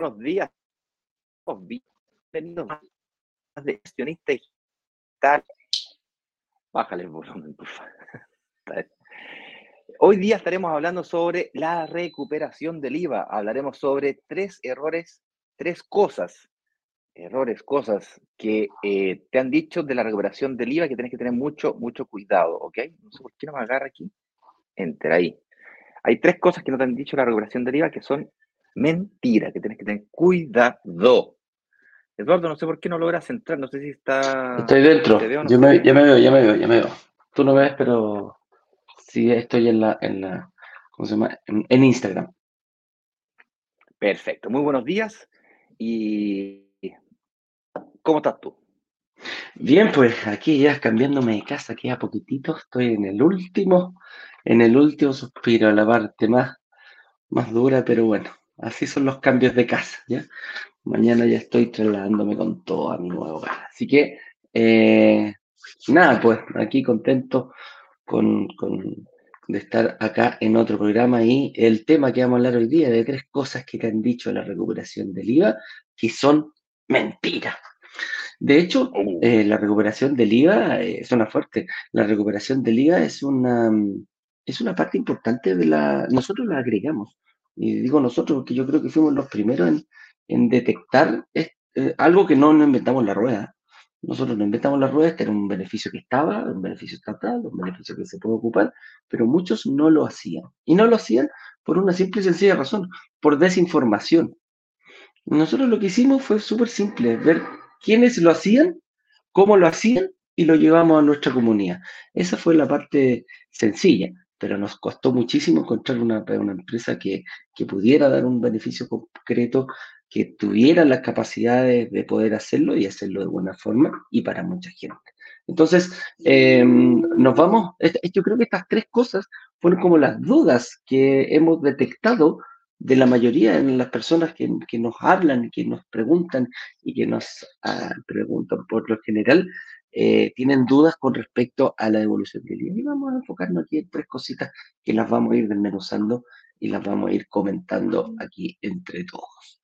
buenos días. Bienvenidos a de accionista digital. Bájale el volumen, por favor. Hoy día estaremos hablando sobre la recuperación del IVA. Hablaremos sobre tres errores, tres cosas, errores, cosas que eh, te han dicho de la recuperación del IVA que tienes que tener mucho, mucho cuidado, ¿ok? No sé por qué no me agarra aquí. Enter ahí. Hay tres cosas que no te han dicho de la recuperación del IVA que son mentira, que tienes que tener cuidado. Eduardo, no sé por qué no logras entrar, no sé si está... Estoy dentro, yo me, ya me veo, ya me veo, ya me veo. Tú no ves, pero sí estoy en la, en la ¿cómo se llama? En, Instagram. Perfecto, muy buenos días y ¿cómo estás tú? Bien, pues aquí ya cambiándome de casa, a poquitito, estoy en el último, en el último suspiro, la parte más, más dura, pero bueno, Así son los cambios de casa, ¿ya? Mañana ya estoy trasladándome con todo a mi nuevo hogar. Así que, eh, nada, pues aquí contento con, de estar acá en otro programa y el tema que vamos a hablar hoy día de tres cosas que te han dicho la recuperación del IVA que son mentiras. De hecho, oh. eh, la recuperación del IVA es eh, una fuerte. La recuperación del IVA es una, es una parte importante de la... Nosotros la agregamos y digo nosotros porque yo creo que fuimos los primeros en, detectar eh, algo que no nos inventamos la rueda. Nosotros no inventamos la rueda, este era un beneficio que estaba, un beneficio estatal, un beneficio que se puede ocupar, pero muchos no lo hacían. Y no lo hacían por una simple y sencilla razón, por desinformación. Nosotros lo que hicimos fue súper simple, ver quiénes lo hacían, cómo lo hacían y lo llevamos a nuestra comunidad. Esa fue la parte sencilla pero nos costó muchísimo encontrar una, una empresa que, que, pudiera dar un beneficio concreto, que tuviera las capacidades de poder hacerlo y hacerlo de buena forma y para mucha gente. Entonces, em, nos vamos, yo creo que estas tres cosas fueron como las dudas que hemos detectado de la mayoría de las personas que, que nos hablan, que nos preguntan y que nos ah, preguntan por lo general, eh, tienen dudas con respecto a la devolución del IVA. Y vamos a enfocarnos aquí en tres cositas que las vamos a ir desmenuzando y las vamos a ir comentando aquí entre todos.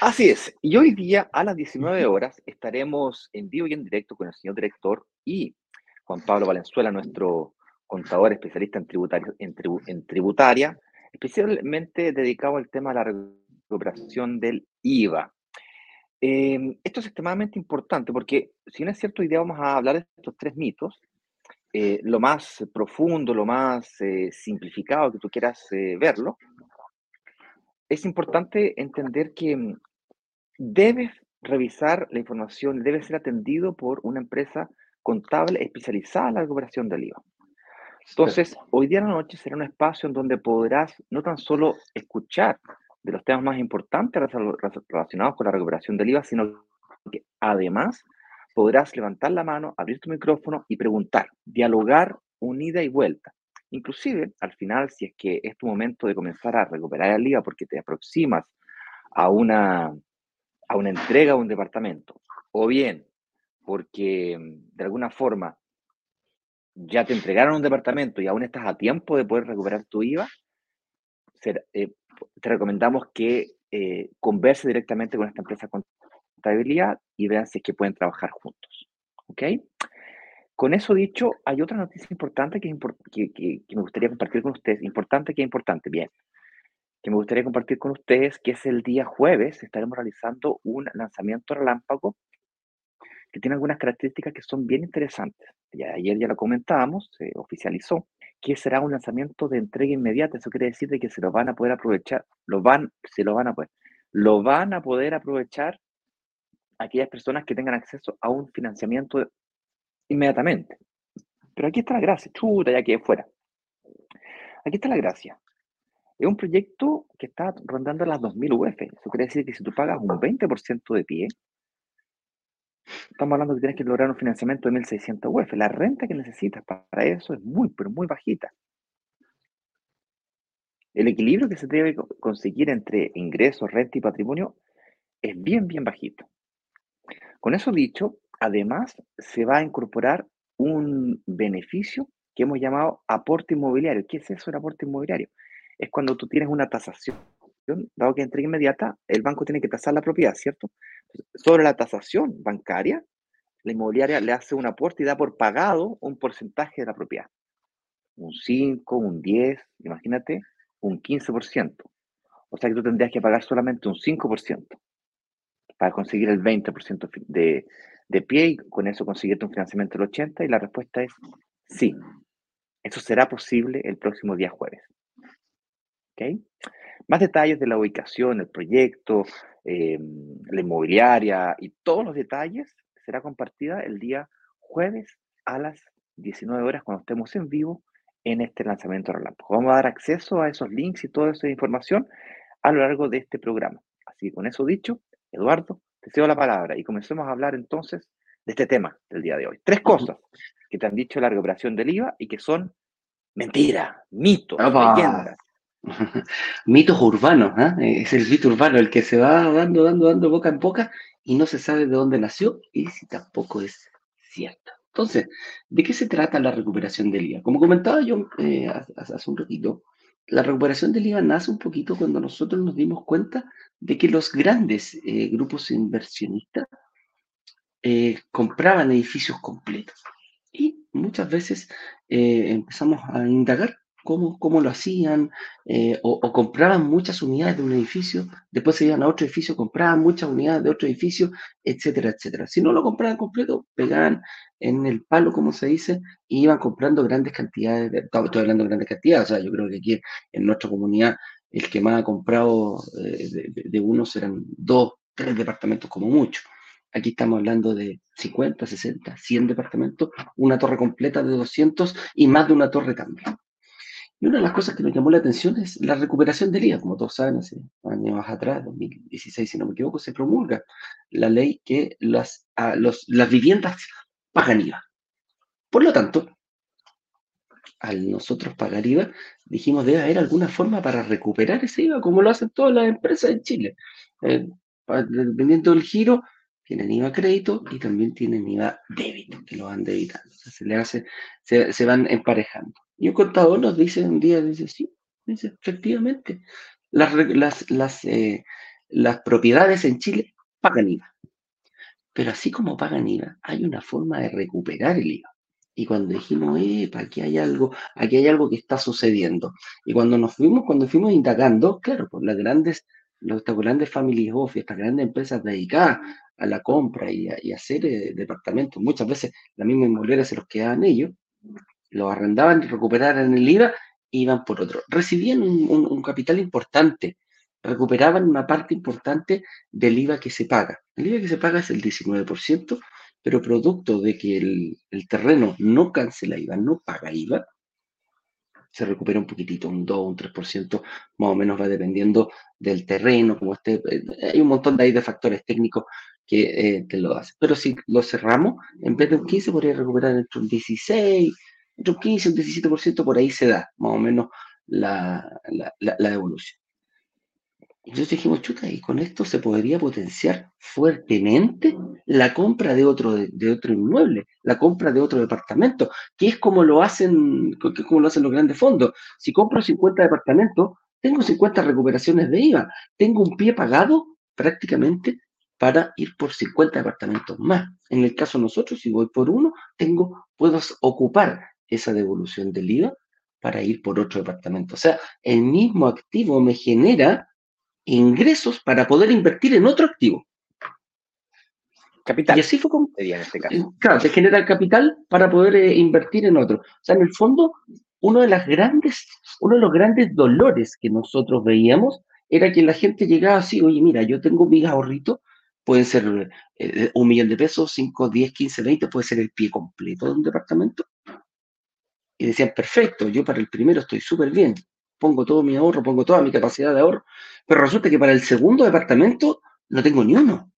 Así es. Y hoy día a las 19 horas estaremos en vivo y en directo con el señor director y Juan Pablo Valenzuela, nuestro contador especialista en, tributario, en, en tributaria, especialmente dedicado al tema de la recuperación del IVA. Em, esto es extremadamente importante porque, si no es cierto, hoy día vamos a hablar de estos tres mitos, eh, lo más profundo, lo más eh, simplificado que tú quieras eh, verlo, es importante entender que mm, debes revisar la información, debe ser atendido por una empresa contable especializada en la recuperación del IVA. Entonces, hoy día en la noche será un espacio en donde podrás no tan solo escuchar de los temas más importantes relacionados con la recuperación del IVA, sino que además podrás levantar la mano, abrir tu micrófono y preguntar, dialogar unida y vuelta. Inclusive, al final, si es que es tu momento de comenzar a recuperar el IVA porque te aproximas a una, a una entrega a un departamento, o bien porque de alguna forma ya te entregaron un departamento y aún estás a tiempo de poder recuperar tu IVA, ser, eh, te recomendamos que eh, converse directamente con esta empresa de contabilidad y vean si es que pueden trabajar juntos. ¿Ok? Con eso dicho, hay otra noticia importante que, que, me gustaría compartir con ustedes. Importante que importante, bien. Que me gustaría compartir con ustedes, que es el día jueves, estaremos realizando un lanzamiento relámpago que tiene algunas características que son bien interesantes. Ya, ayer ya lo comentábamos, se oficializó que será un lanzamiento de entrega inmediata. Eso quiere decir de que se lo van a poder aprovechar, lo van, se lo van a poder, lo van a poder aprovechar aquellas personas que tengan acceso a un financiamiento inmediatamente. Pero aquí está la gracia, chuta, ya que fuera. Aquí está la gracia. Es un proyecto que está rondando las 2.000 UF. Eso quiere decir que si tú pagas un 20% de pie, Estamos hablando que tienes que lograr un financiamiento de 1.600 UF. La renta que necesitas para eso es muy, pero muy bajita. El equilibrio que se debe conseguir entre ingresos, renta y patrimonio es bien, bien bajito. Con eso dicho, además se va a incorporar un beneficio que hemos llamado aporte inmobiliario. ¿Qué es eso el aporte inmobiliario? Es cuando tú tienes una tasación dado que entrega inmediata, el banco tiene que tasar la propiedad, ¿cierto? Sobre la tasación bancaria, la inmobiliaria le hace un aporte y da por pagado un porcentaje de la propiedad. Un 5, un 10, imagínate, un 15%. O sea que tú tendrías que pagar solamente un 5% para conseguir el 20% de, de pie y con eso conseguirte un financiamiento del 80% y la respuesta es sí. Eso será posible el próximo día jueves. ¿Okay? Más detalles de la ubicación, el proyecto, em, la inmobiliaria y todos los detalles será compartida el día jueves a las 19 horas cuando estemos en vivo en este lanzamiento relámpago. Vamos a dar acceso a esos links y toda esa información a lo largo de este programa. Así que con eso dicho, Eduardo, te cedo la palabra y comencemos a hablar entonces de este tema del día de hoy. Tres cosas que te han dicho la recuperación del IVA y que son mentira, mitos, leyendas. Mitos urbanos, ¿eh? es el mito urbano, el que se va dando, dando, dando boca en boca y no se sabe de dónde nació y si tampoco es cierto. Entonces, ¿de qué se trata la recuperación del IVA? Como comentaba yo eh, hace un ratito, la recuperación del IVA nace un poquito cuando nosotros nos dimos cuenta de que los grandes eh, grupos inversionistas compraban edificios completos. Y muchas veces empezamos a indagar cómo, lo hacían, eh, o, compraban muchas unidades de un edificio, después se iban a otro edificio, compraban muchas unidades de otro edificio, etcétera, etcétera. Si no lo compraban completo, pegaban en el palo, como se dice, y iban comprando grandes cantidades, de, estoy hablando de grandes cantidades, o sea, yo creo que aquí en nuestra comunidad el que más ha comprado eh, de, de, unos eran dos, tres departamentos como mucho. Aquí estamos hablando de 50, 60, 100 departamentos, una torre completa de 200 y más de una torre también. Y una de las cosas que nos llamó la atención es la recuperación del IVA. Como todos saben, hace años atrás, 2016, si no me equivoco, se promulga la ley que las, las viviendas pagan IVA. Por lo tanto, al nosotros pagar IVA, dijimos debe haber alguna forma para recuperar ese IVA, como lo hacen todas las empresas en Chile. Eh, dependiendo del giro, tienen IVA crédito y también tienen IVA débito, que lo van debitando. se, le hace, se van emparejando. Y un contador nos dice un día, dice, sí, dice, efectivamente, las, las, las, eh, las propiedades en Chile pagan IVA. Pero así como pagan IVA, hay una forma de recuperar el IVA. Y cuando dijimos, epa, aquí hay algo, aquí hay algo que está sucediendo. Y cuando nos fuimos, cuando fuimos indagando, claro, pues las grandes, los, grandes family office, estas grandes empresas dedicadas a la compra y a, hacer eh, departamentos, muchas veces la misma inmobiliaria se los quedaban ellos, lo arrendaban recuperaran el IVA, iban por otro. Recibían un, capital importante, recuperaban una parte importante del IVA que se paga. El IVA que se paga es el 19%, pero producto de que el, terreno no cancela IVA, no paga IVA, se recupera un poquitito, un 2, un 3%, más o menos va dependiendo del terreno, como esté. Eh, hay un montón de, ahí de factores técnicos que te eh, lo hacen. Pero si lo cerramos, en vez de un 15, podría recuperar entre un 16, entre un 15 y un 17% por ahí se da, más o menos, la, la, devolución. Entonces dijimos, chuta, y con esto se podría potenciar fuertemente la compra de otro, de, otro inmueble, la compra de otro departamento, que es como lo hacen, como lo hacen los grandes fondos. Si compro 50 departamentos, tengo 50 recuperaciones de IVA, tengo un pie pagado prácticamente para ir por 50 departamentos más. En el caso de nosotros, si voy por uno, tengo, puedo ocupar esa devolución del IVA para ir por otro departamento. O sea, el mismo activo me genera ingresos para poder invertir en otro activo. Capital. Y así fue como... En este caso. Eh, claro, se genera capital para poder eh, invertir en otro. O sea, en el fondo, uno de, las grandes, uno de los grandes dolores que nosotros veíamos era que la gente llegaba así, oye, mira, yo tengo mis ahorritos, pueden ser eh, un millón de pesos, 5, 10, 15, 20, puede ser el pie completo de un departamento y decían, perfecto, yo para el primero estoy súper bien, pongo todo mi ahorro, pongo toda mi capacidad de ahorro, pero resulta que para el segundo departamento no tengo ni uno.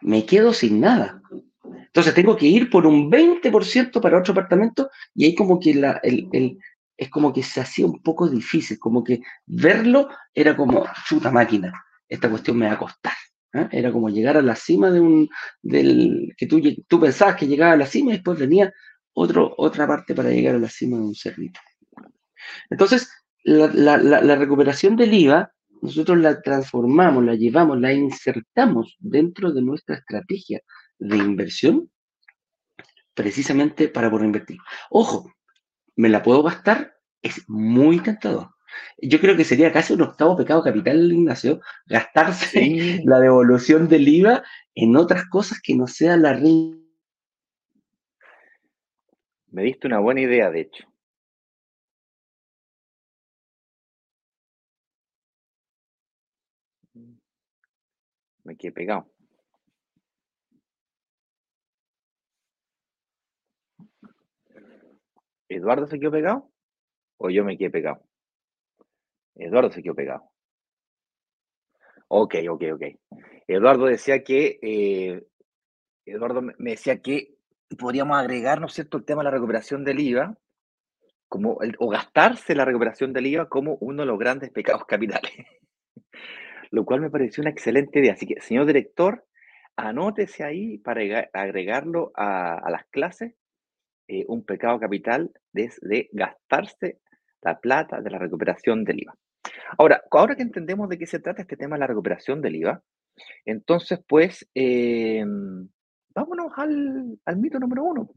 Me quedo sin nada. Entonces tengo que ir por un 20% para otro departamento y ahí como que la, el, es como que se hacía un poco difícil, como que verlo era como, chuta máquina, esta cuestión me va a costar. ¿eh? Era como llegar a la cima de un, del, que tú, tú pensabas que llegaba a la cima y después venía otro, otra parte para llegar a la cima de un cerrito. Entonces, la, recuperación del IVA, nosotros la transformamos, la llevamos, la insertamos dentro de nuestra estrategia de inversión precisamente para poder invertir. Ojo, ¿me la puedo gastar? Es muy tentador. Yo creo que sería casi un octavo pecado capital, Ignacio, gastarse la devolución del IVA en otras cosas que no sea la Me diste una buena idea, de hecho. Me quedé pegado. ¿Eduardo se quedó pegado? ¿O yo me quedé pegado? Eduardo se quedó pegado. Ok, ok, ok. Eduardo decía que, eh, Eduardo me decía que podríamos agregar, ¿no es cierto?, el tema de la recuperación del IVA, como o gastarse la recuperación del IVA como uno de los grandes pecados capitales. Lo cual me pareció una excelente idea. Así que, señor director, anótese ahí para agregarlo a, las clases, eh, un pecado capital de gastarse la plata de la recuperación del IVA. Ahora, ahora que entendemos de qué se trata este tema de la recuperación del IVA, entonces, pues, em, vámonos al, mito número uno.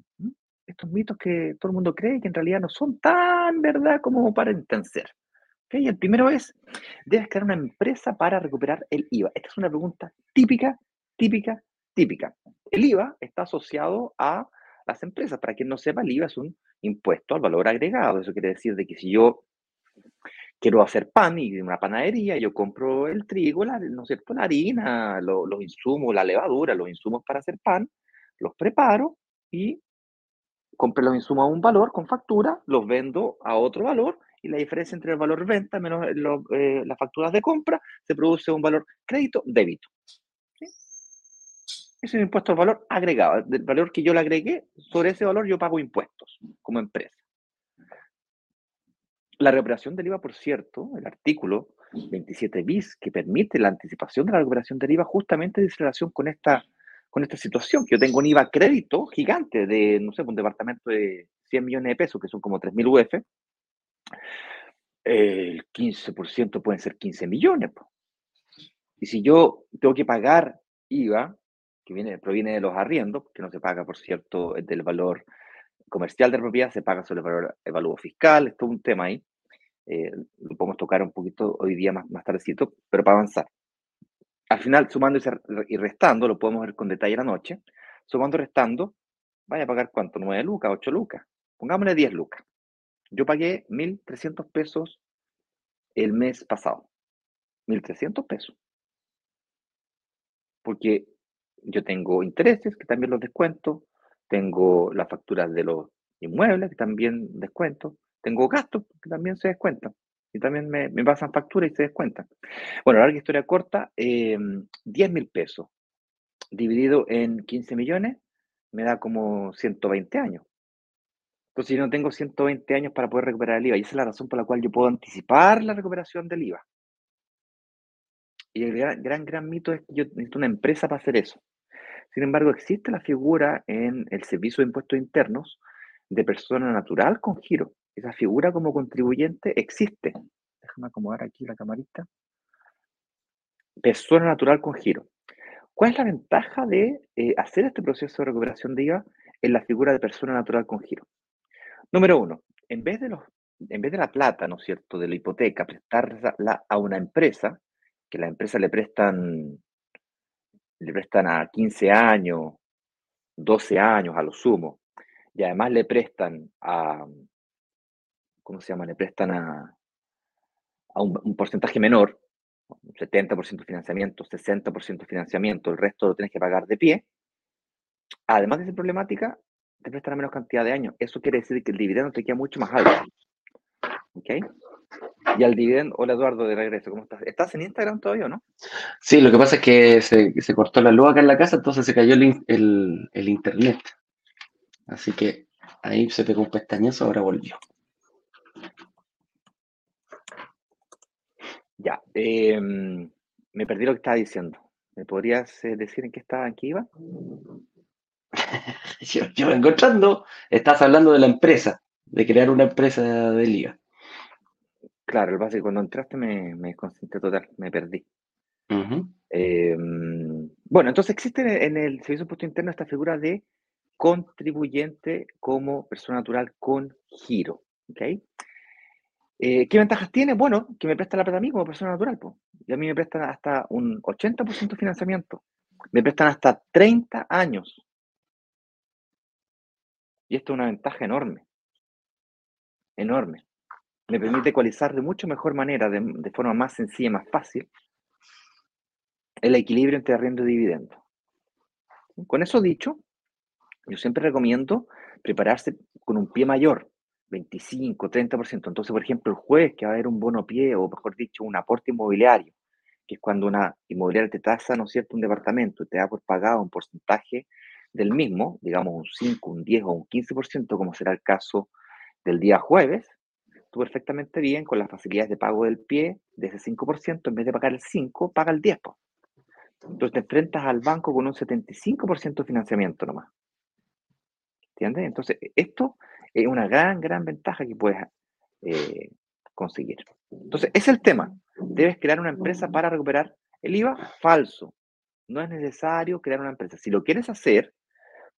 Estos mitos que todo el mundo cree que en realidad no son tan verdad como para entender. ¿Okay? El primero es, debes crear una empresa para recuperar el IVA. Esta es una pregunta típica, típica, típica. El IVA está asociado a las empresas. Para quien no sepa, el IVA es un impuesto al valor agregado. Eso quiere decir de que si yo quiero hacer pan y una panadería, yo compro el trigo, la, ¿no es cierto? la harina, los insumos, la levadura, los insumos para hacer pan, los preparo y compro los insumos a un valor con factura, los vendo a otro valor y la diferencia entre el valor venta menos eh, las facturas de compra se produce un valor crédito débito. Es un impuesto al valor agregado, del valor que yo le agregué, sobre ese valor yo pago impuestos como empresa. La recuperación del IVA, por cierto, el artículo 27 bis que permite la anticipación de la recuperación del IVA justamente dice relación con esta, con esta situación, que yo tengo un IVA crédito gigante de, no sé, un departamento de 100 millones de pesos, que son como 3.000 UF, el 15% pueden ser 15 millones. Y si yo tengo que pagar IVA, que viene, proviene de los arriendos, que no se paga, por cierto, del valor comercial de propiedad se paga sobre el valor evaluado fiscal, es un tema ahí. Eh, lo podemos tocar un poquito hoy día más, más tardecito, pero para avanzar. Al final, sumando y restando, lo podemos ver con detalle la noche, sumando y restando, vaya a pagar cuánto, 9 lucas, 8 lucas, pongámosle 10 lucas. Yo pagué 1.300 pesos el mes pasado. 1.300 pesos. Porque yo tengo intereses que también los descuento, tengo las facturas de los inmuebles, que también descuento, tengo gastos que también se descuentan, y también me, pasan facturas y se descuentan. Bueno, larga historia corta, 10 em, mil pesos dividido en 15 millones me da como 120 años. Entonces yo no tengo 120 años para poder recuperar el IVA y esa es la razón por la cual yo puedo anticipar la recuperación del IVA. Y el gran, gran, gran mito es que yo necesito una empresa para hacer eso. Sin embargo, existe la figura en el Servicio de Impuestos Internos de persona natural con giro. Esa figura como contribuyente existe. Déjame acomodar aquí la camarita. Persona natural con giro. ¿Cuál es la ventaja de eh, hacer este proceso de recuperación de IVA en la figura de persona natural con giro? Número uno, en vez de, los, en vez de la plata, ¿no es cierto?, de la hipoteca, prestarla a una empresa, que la empresa le prestan le prestan a 15 años, 12 años a lo sumo, y además le prestan a, ¿cómo se llama? Le prestan a, a un, porcentaje menor, 70% financiamiento, 60% financiamiento, el resto lo tienes que pagar de pie. Además de esa problemática, te prestan a menos cantidad de años. Eso quiere decir que el dividendo te queda mucho más alto. ¿Ok? Y al dividendo, hola Eduardo, de regreso, ¿cómo estás? ¿Estás en Instagram todavía o no? Sí, lo que pasa es que se, cortó la luz acá en la casa, entonces se cayó el, internet. Así que ahí se pegó un pestañazo, ahora volvió. Ya, em, me perdí lo que estaba diciendo. ¿Me podrías eh, decir en qué estaba, en qué iba? yo, yo vengo entrando, estás hablando de la empresa, de crear una empresa de liga. Claro, el básico, cuando entraste me, me desconcentré total, me perdí. Em, bueno, entonces existe en el Servicio de Impuesto Interno esta figura de contribuyente como persona natural con giro. ¿okay? Eh, ¿Qué ventajas tiene? Bueno, que me presta la plata a mí como persona natural. Y a mí me prestan hasta un 80% de financiamiento. Me prestan hasta 30 años. Y esto es una ventaja enorme. Enorme. Me permite ecualizar de mucho mejor manera, de, forma más sencilla más fácil, el equilibrio entre arriendo y dividendo. Con eso dicho, yo siempre recomiendo prepararse con un pie mayor, 25, 30%. Entonces, por ejemplo, el jueves que va a haber un bono pie, o mejor dicho, un aporte inmobiliario, que es cuando una inmobiliaria te tasa, ¿no es cierto?, un departamento y te da por pagado un porcentaje del mismo, digamos un 5, un 10 o un 15%, como será el caso del día jueves, perfectamente bien con las facilidades de pago del pie de ese 5%, en vez de pagar el 5, paga el 10%. Entonces te enfrentas al banco con un 75% de financiamiento nomás. ¿Entiendes? Entonces, esto es una gran, gran ventaja que puedes eh, conseguir. Entonces, es el tema. Debes crear una empresa para recuperar el IVA falso. No es necesario crear una empresa. Si lo quieres hacer,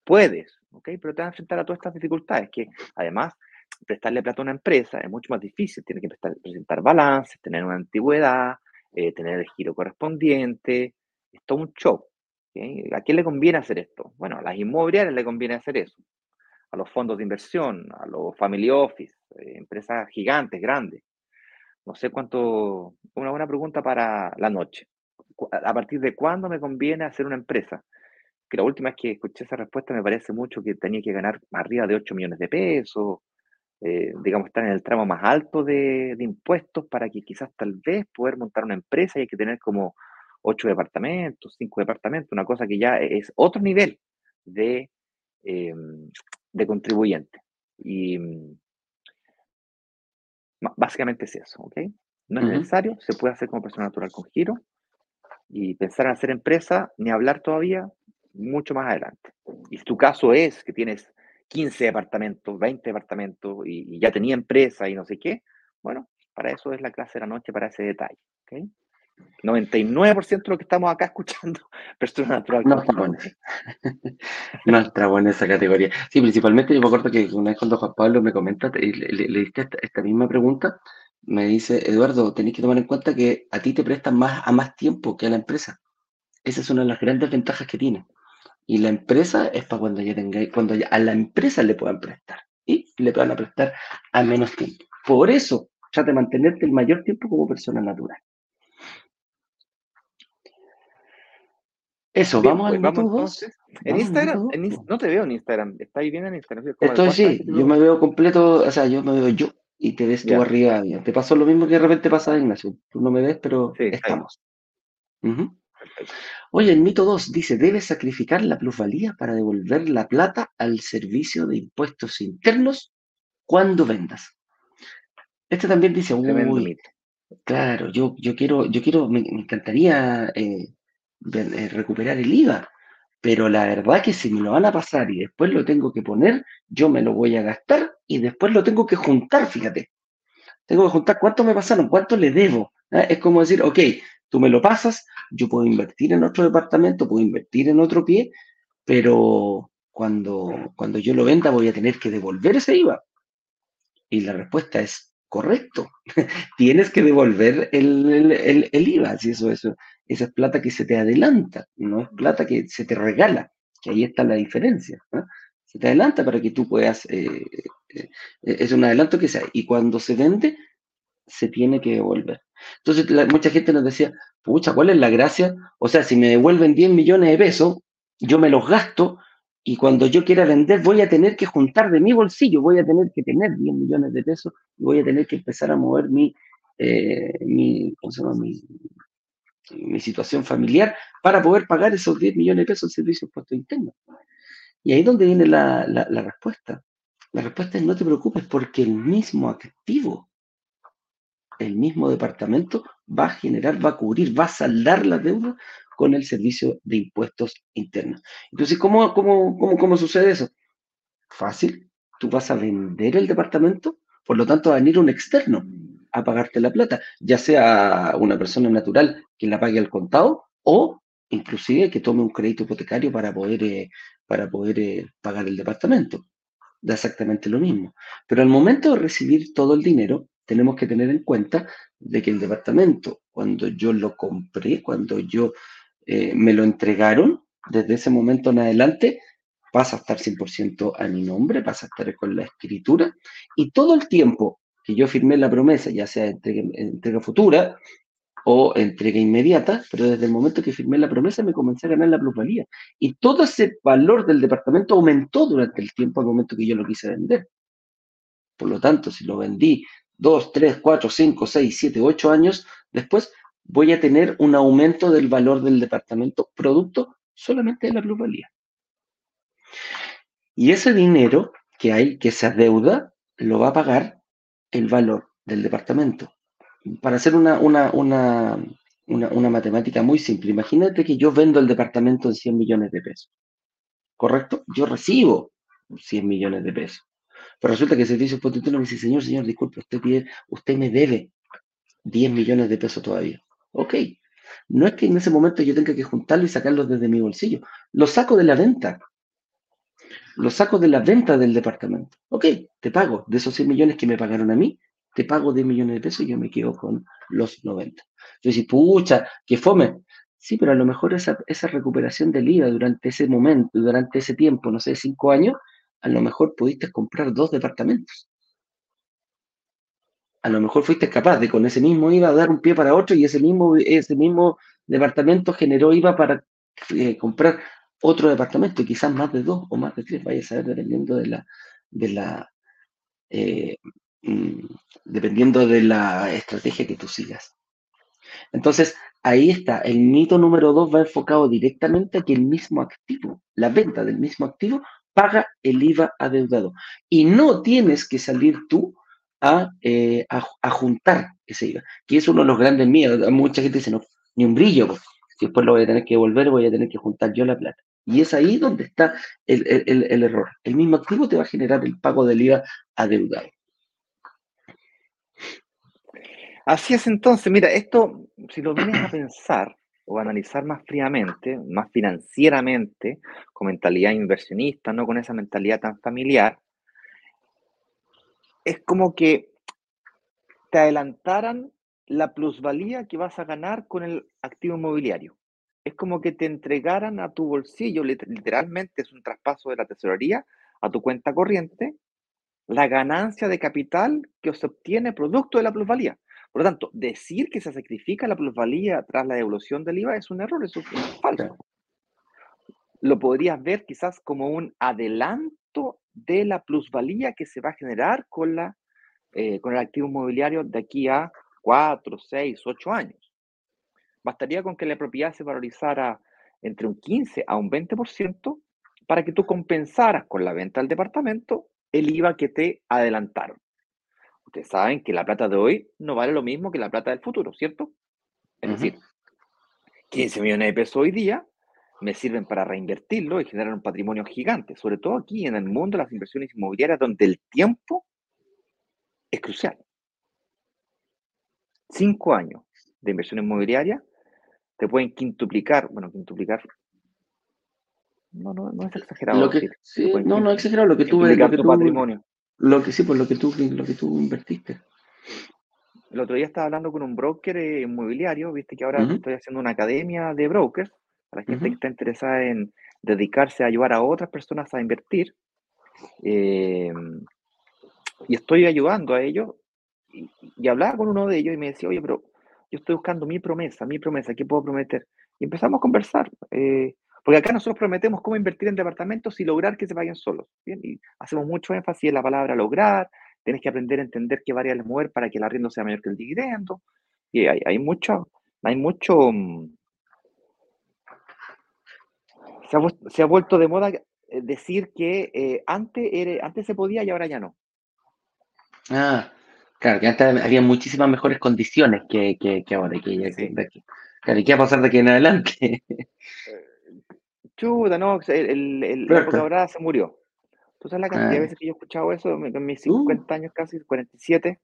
puedes, ¿ok? Pero te vas a enfrentar a todas estas dificultades, que además prestarle plata a una empresa es mucho más difícil. Tiene que presentar balances, tener una antigüedad, eh, tener el giro correspondiente, es todo un show. ¿A quién le conviene hacer esto? Bueno, a las inmobiliarias le conviene hacer eso. A los fondos de inversión, a los family office, eh, empresas gigantes, grandes. No sé cuánto. Una buena pregunta para la noche. ¿A partir de cuándo me conviene hacer una empresa? Que la última vez que escuché esa respuesta me parece mucho que tenía que ganar arriba de 8 millones de pesos, eh, digamos, estar en el tramo más alto de, de, impuestos para que quizás tal vez poder montar una empresa y hay que tener como ocho departamentos, cinco departamentos, una cosa que ya es otro nivel de, eh, de contribuyente. Y mm, básicamente es eso, ¿ok? No es necesario, se puede hacer como persona natural con giro y pensar en hacer empresa, ni hablar todavía, mucho más adelante. Y si tu caso es que tienes 15 departamentos, 20 departamentos y, ya tenía empresa y no sé qué, bueno, para eso es la clase de la noche, para ese detalle. ¿okay? 99% de lo que estamos acá escuchando, persona natural. No está bueno. no está bueno esa categoría. Sí, principalmente yo me acuerdo que una vez cuando Juan Pablo me comenta, le, le, diste esta, misma pregunta, me dice, Eduardo, tenéis que tomar en cuenta que a ti te prestan más a más tiempo que a la empresa. Esa es una de las grandes ventajas que tiene. Y la empresa es para cuando ya tengáis, cuando ya a la empresa le puedan prestar. Y le puedan prestar a menos tiempo. Por eso, trata de mantenerte el mayor tiempo como persona natural. Eso, vamos a al pues, vamos En Instagram, no te veo en Instagram, está ahí bien en Instagram. Esto sí, yo me veo completo, o sea, yo me veo yo y te ves tú arriba. Te pasó lo mismo que de repente pasa, Ignacio. Tú no me ves, pero estamos. Oye, el mito 2 dice, debes sacrificar la plusvalía para devolver la plata al servicio de impuestos internos cuando vendas. Este también dice, uy, claro, yo, yo quiero, yo quiero, me, encantaría eh, eh, recuperar el IVA. Pero la verdad que si me lo van a pasar y después lo tengo que poner, yo me lo voy a gastar y después lo tengo que juntar, fíjate. Tengo que juntar cuánto me pasaron, cuánto le debo. ¿Ah? Es como decir, ok, tú me lo pasas, yo puedo invertir en otro departamento, puedo invertir en otro pie, pero cuando, cuando yo lo venda voy a tener que devolver ese IVA. Y la respuesta es correcto. Tienes que devolver el, el, IVA, si eso, eso, esa es plata que se te adelanta, no es plata que se te regala, que ahí está la diferencia. Se te adelanta para que tú puedas, eh, eh, es un adelanto que sea, y cuando se vende, se tiene que devolver. Entonces, mucha gente nos decía, pucha, ¿cuál es la gracia? O sea, si me devuelven 10 millones de pesos, yo me los gasto y cuando yo quiera vender voy a tener que juntar de mi bolsillo, voy a tener que tener 10 millones de pesos y voy a tener que empezar a mover mi, eh, mi, ¿cómo se llama? mi, situación familiar para poder pagar esos 10 millones de pesos de servicios impuestos internos. Y ahí es donde viene la, la, respuesta. La respuesta es no te preocupes porque el mismo activo, el mismo departamento va a generar, va a cubrir, va a saldar la deuda con el servicio de impuestos internos. Entonces, ¿cómo, cómo, cómo, cómo sucede eso? Fácil. Tú vas a vender el departamento, por lo tanto va a venir un externo a pagarte la plata, ya sea una persona natural que la pague al contado o inclusive que tome un crédito hipotecario para poder, eh, para poder eh, pagar el departamento. Da exactamente lo mismo. Pero al momento de recibir todo el dinero, tenemos que tener en cuenta de que el departamento, cuando yo lo compré, cuando yo eh, me lo entregaron, desde ese momento en adelante, pasa a estar 100% a mi nombre, pasa a estar con la escritura, y todo el tiempo que yo firmé la promesa, ya sea entrega, futura o entrega inmediata, pero desde el momento que firmé la promesa me comencé a ganar la plusvalía. Y todo ese valor del departamento aumentó durante el tiempo al momento que yo lo quise vender. Por lo tanto, si lo vendí 2, 3, 4, 5, 6, 7, 8 años después, voy a tener un aumento del valor del departamento producto solamente de la plusvalía. Y ese dinero que hay, que se adeuda, lo va a pagar el valor del departamento. Para hacer una, una, una, una, matemática muy simple, imagínate que yo vendo el departamento en 100 millones de pesos. ¿Correcto? Yo recibo 100 millones de pesos. Pero resulta que el servicio potente me dice, señor, señor, disculpe, usted, pide, usted me debe 10 millones de pesos todavía. Ok. No es que en ese momento yo tenga que juntarlo y sacarlo desde mi bolsillo. Lo saco de la venta. Lo saco de la venta del departamento. Ok, te pago. De esos 100 millones que me pagaron a mí, te pago 10 millones de pesos y yo me quedo con los 90. Yo decía, pucha, que fome. Sí, pero a lo mejor esa, esa recuperación del IVA durante ese momento, durante ese tiempo, no sé, cinco años, a lo mejor pudiste comprar dos departamentos. A lo mejor fuiste capaz de con ese mismo IVA dar un pie para otro y ese mismo, ese mismo departamento generó IVA para eh, comprar otro departamento, quizás más de dos o más de tres, vaya a saber dependiendo de la, de la eh, mm, dependiendo de la estrategia que tú sigas. Entonces, ahí está, el mito número dos va enfocado directamente a que el mismo activo, la venta del mismo activo, paga el IVA adeudado. Y no tienes que salir tú eh, a, juntar ese IVA, que es uno de los grandes miedos. Mucha gente dice, no, ni un brillo, pues, después lo voy a tener que devolver, voy a tener que juntar yo la plata. Y es ahí donde está el, el error. El mismo activo te va a generar el pago del IVA adeudado. Así es entonces, mira, esto, si lo vienes a pensar, o analizar más fríamente, más financieramente, con mentalidad inversionista, no con esa mentalidad tan familiar, es como que te adelantaran la plusvalía que vas a ganar con el activo inmobiliario. Es como que te entregaran a tu bolsillo, literalmente es un traspaso de la tesorería a tu cuenta corriente, la ganancia de capital que se obtiene producto de la plusvalía. Por lo tanto, decir que se sacrifica la plusvalía tras la devolución del IVA es un error, es falso. Lo podrías ver quizás como un adelanto de la plusvalía que se va a generar con, la, eh, con el activo inmobiliario de aquí a 4, 6, 8 años. Bastaría con que la propiedad se valorizara entre un 15 a un 20% para que tú compensaras con la venta del departamento el IVA que te adelantaron. Ustedes saben que la plata de hoy no vale lo mismo que la plata del futuro, ¿cierto? Es decir, 15 millones de pesos hoy día me sirven para reinvertirlo y generar un patrimonio gigante, sobre todo aquí en el mundo de las inversiones inmobiliarias, donde el tiempo es crucial. Cinco años de inversión inmobiliaria te pueden quintuplicar, bueno, quintuplicar. No, no, no es exagerado. Lo que, no, no es exagerado. Lo que tú ves, lo que tu patrimonio. Lo que sí, por lo que tú, lo que tú invertiste. El otro día estaba hablando con un broker eh, inmobiliario, viste que ahora estoy haciendo una academia de brokers para la gente que está interesada en dedicarse a ayudar a otras personas a invertir. Eh, y estoy ayudando a ellos. Y, hablaba con uno de ellos y me decía, oye, pero yo estoy buscando mi promesa, mi promesa, ¿qué puedo prometer? Y empezamos a conversar. Eh, porque acá nosotros prometemos cómo invertir en departamentos y lograr que se vayan solos. ¿bien? Y hacemos mucho énfasis en la palabra lograr, tienes que aprender a entender qué variables mover para que el arriendo sea mayor que el dividendo. Y hay, hay mucho, hay mucho... Mm, se ha, vuelto de moda eh, decir que eh, antes, antes se podía y ahora ya no. Ah, claro, que antes había muchísimas mejores condiciones que, que, ahora. Que, claro, ¿y qué va a pasar de aquí en adelante? Eh, Chuta, no, el, el, la época se murió. ¿Tú sabes la cantidad de ah. veces que yo he escuchado eso en mis 50 uh. años casi, 47?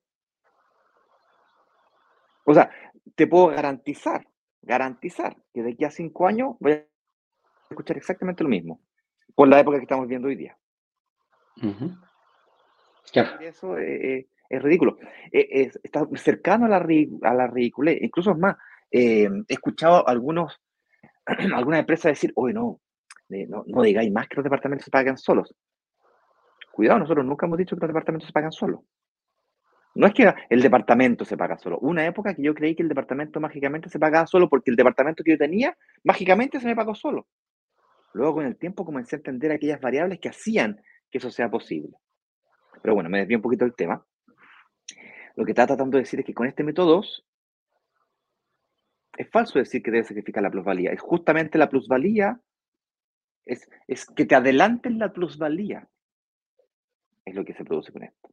O sea, te puedo garantizar, garantizar que de aquí a cinco años voy a escuchar exactamente lo mismo, por la época que estamos viendo hoy día. Eso es ridículo. E, está cercano a la, a la ridiculez. Incluso es más, eh, he escuchado algunos, algunas empresas decir, oye, no, no, digáis más que los departamentos se pagan solos. Cuidado, nosotros nunca hemos dicho que los departamentos se pagan solos. No es que el departamento se paga solo. Una época que yo creí que el departamento mágicamente se pagaba solo porque el departamento que yo tenía mágicamente se me pagó solo. Luego con el tiempo comencé a entender aquellas variables que hacían que eso sea posible. Pero bueno, me desvío un poquito del tema. Lo que está tratando de decir es que con este método 2 es falso decir que debe sacrificar la plusvalía. Es justamente la plusvalía, es, es que te adelanten la plusvalía. Es lo que se produce con esto.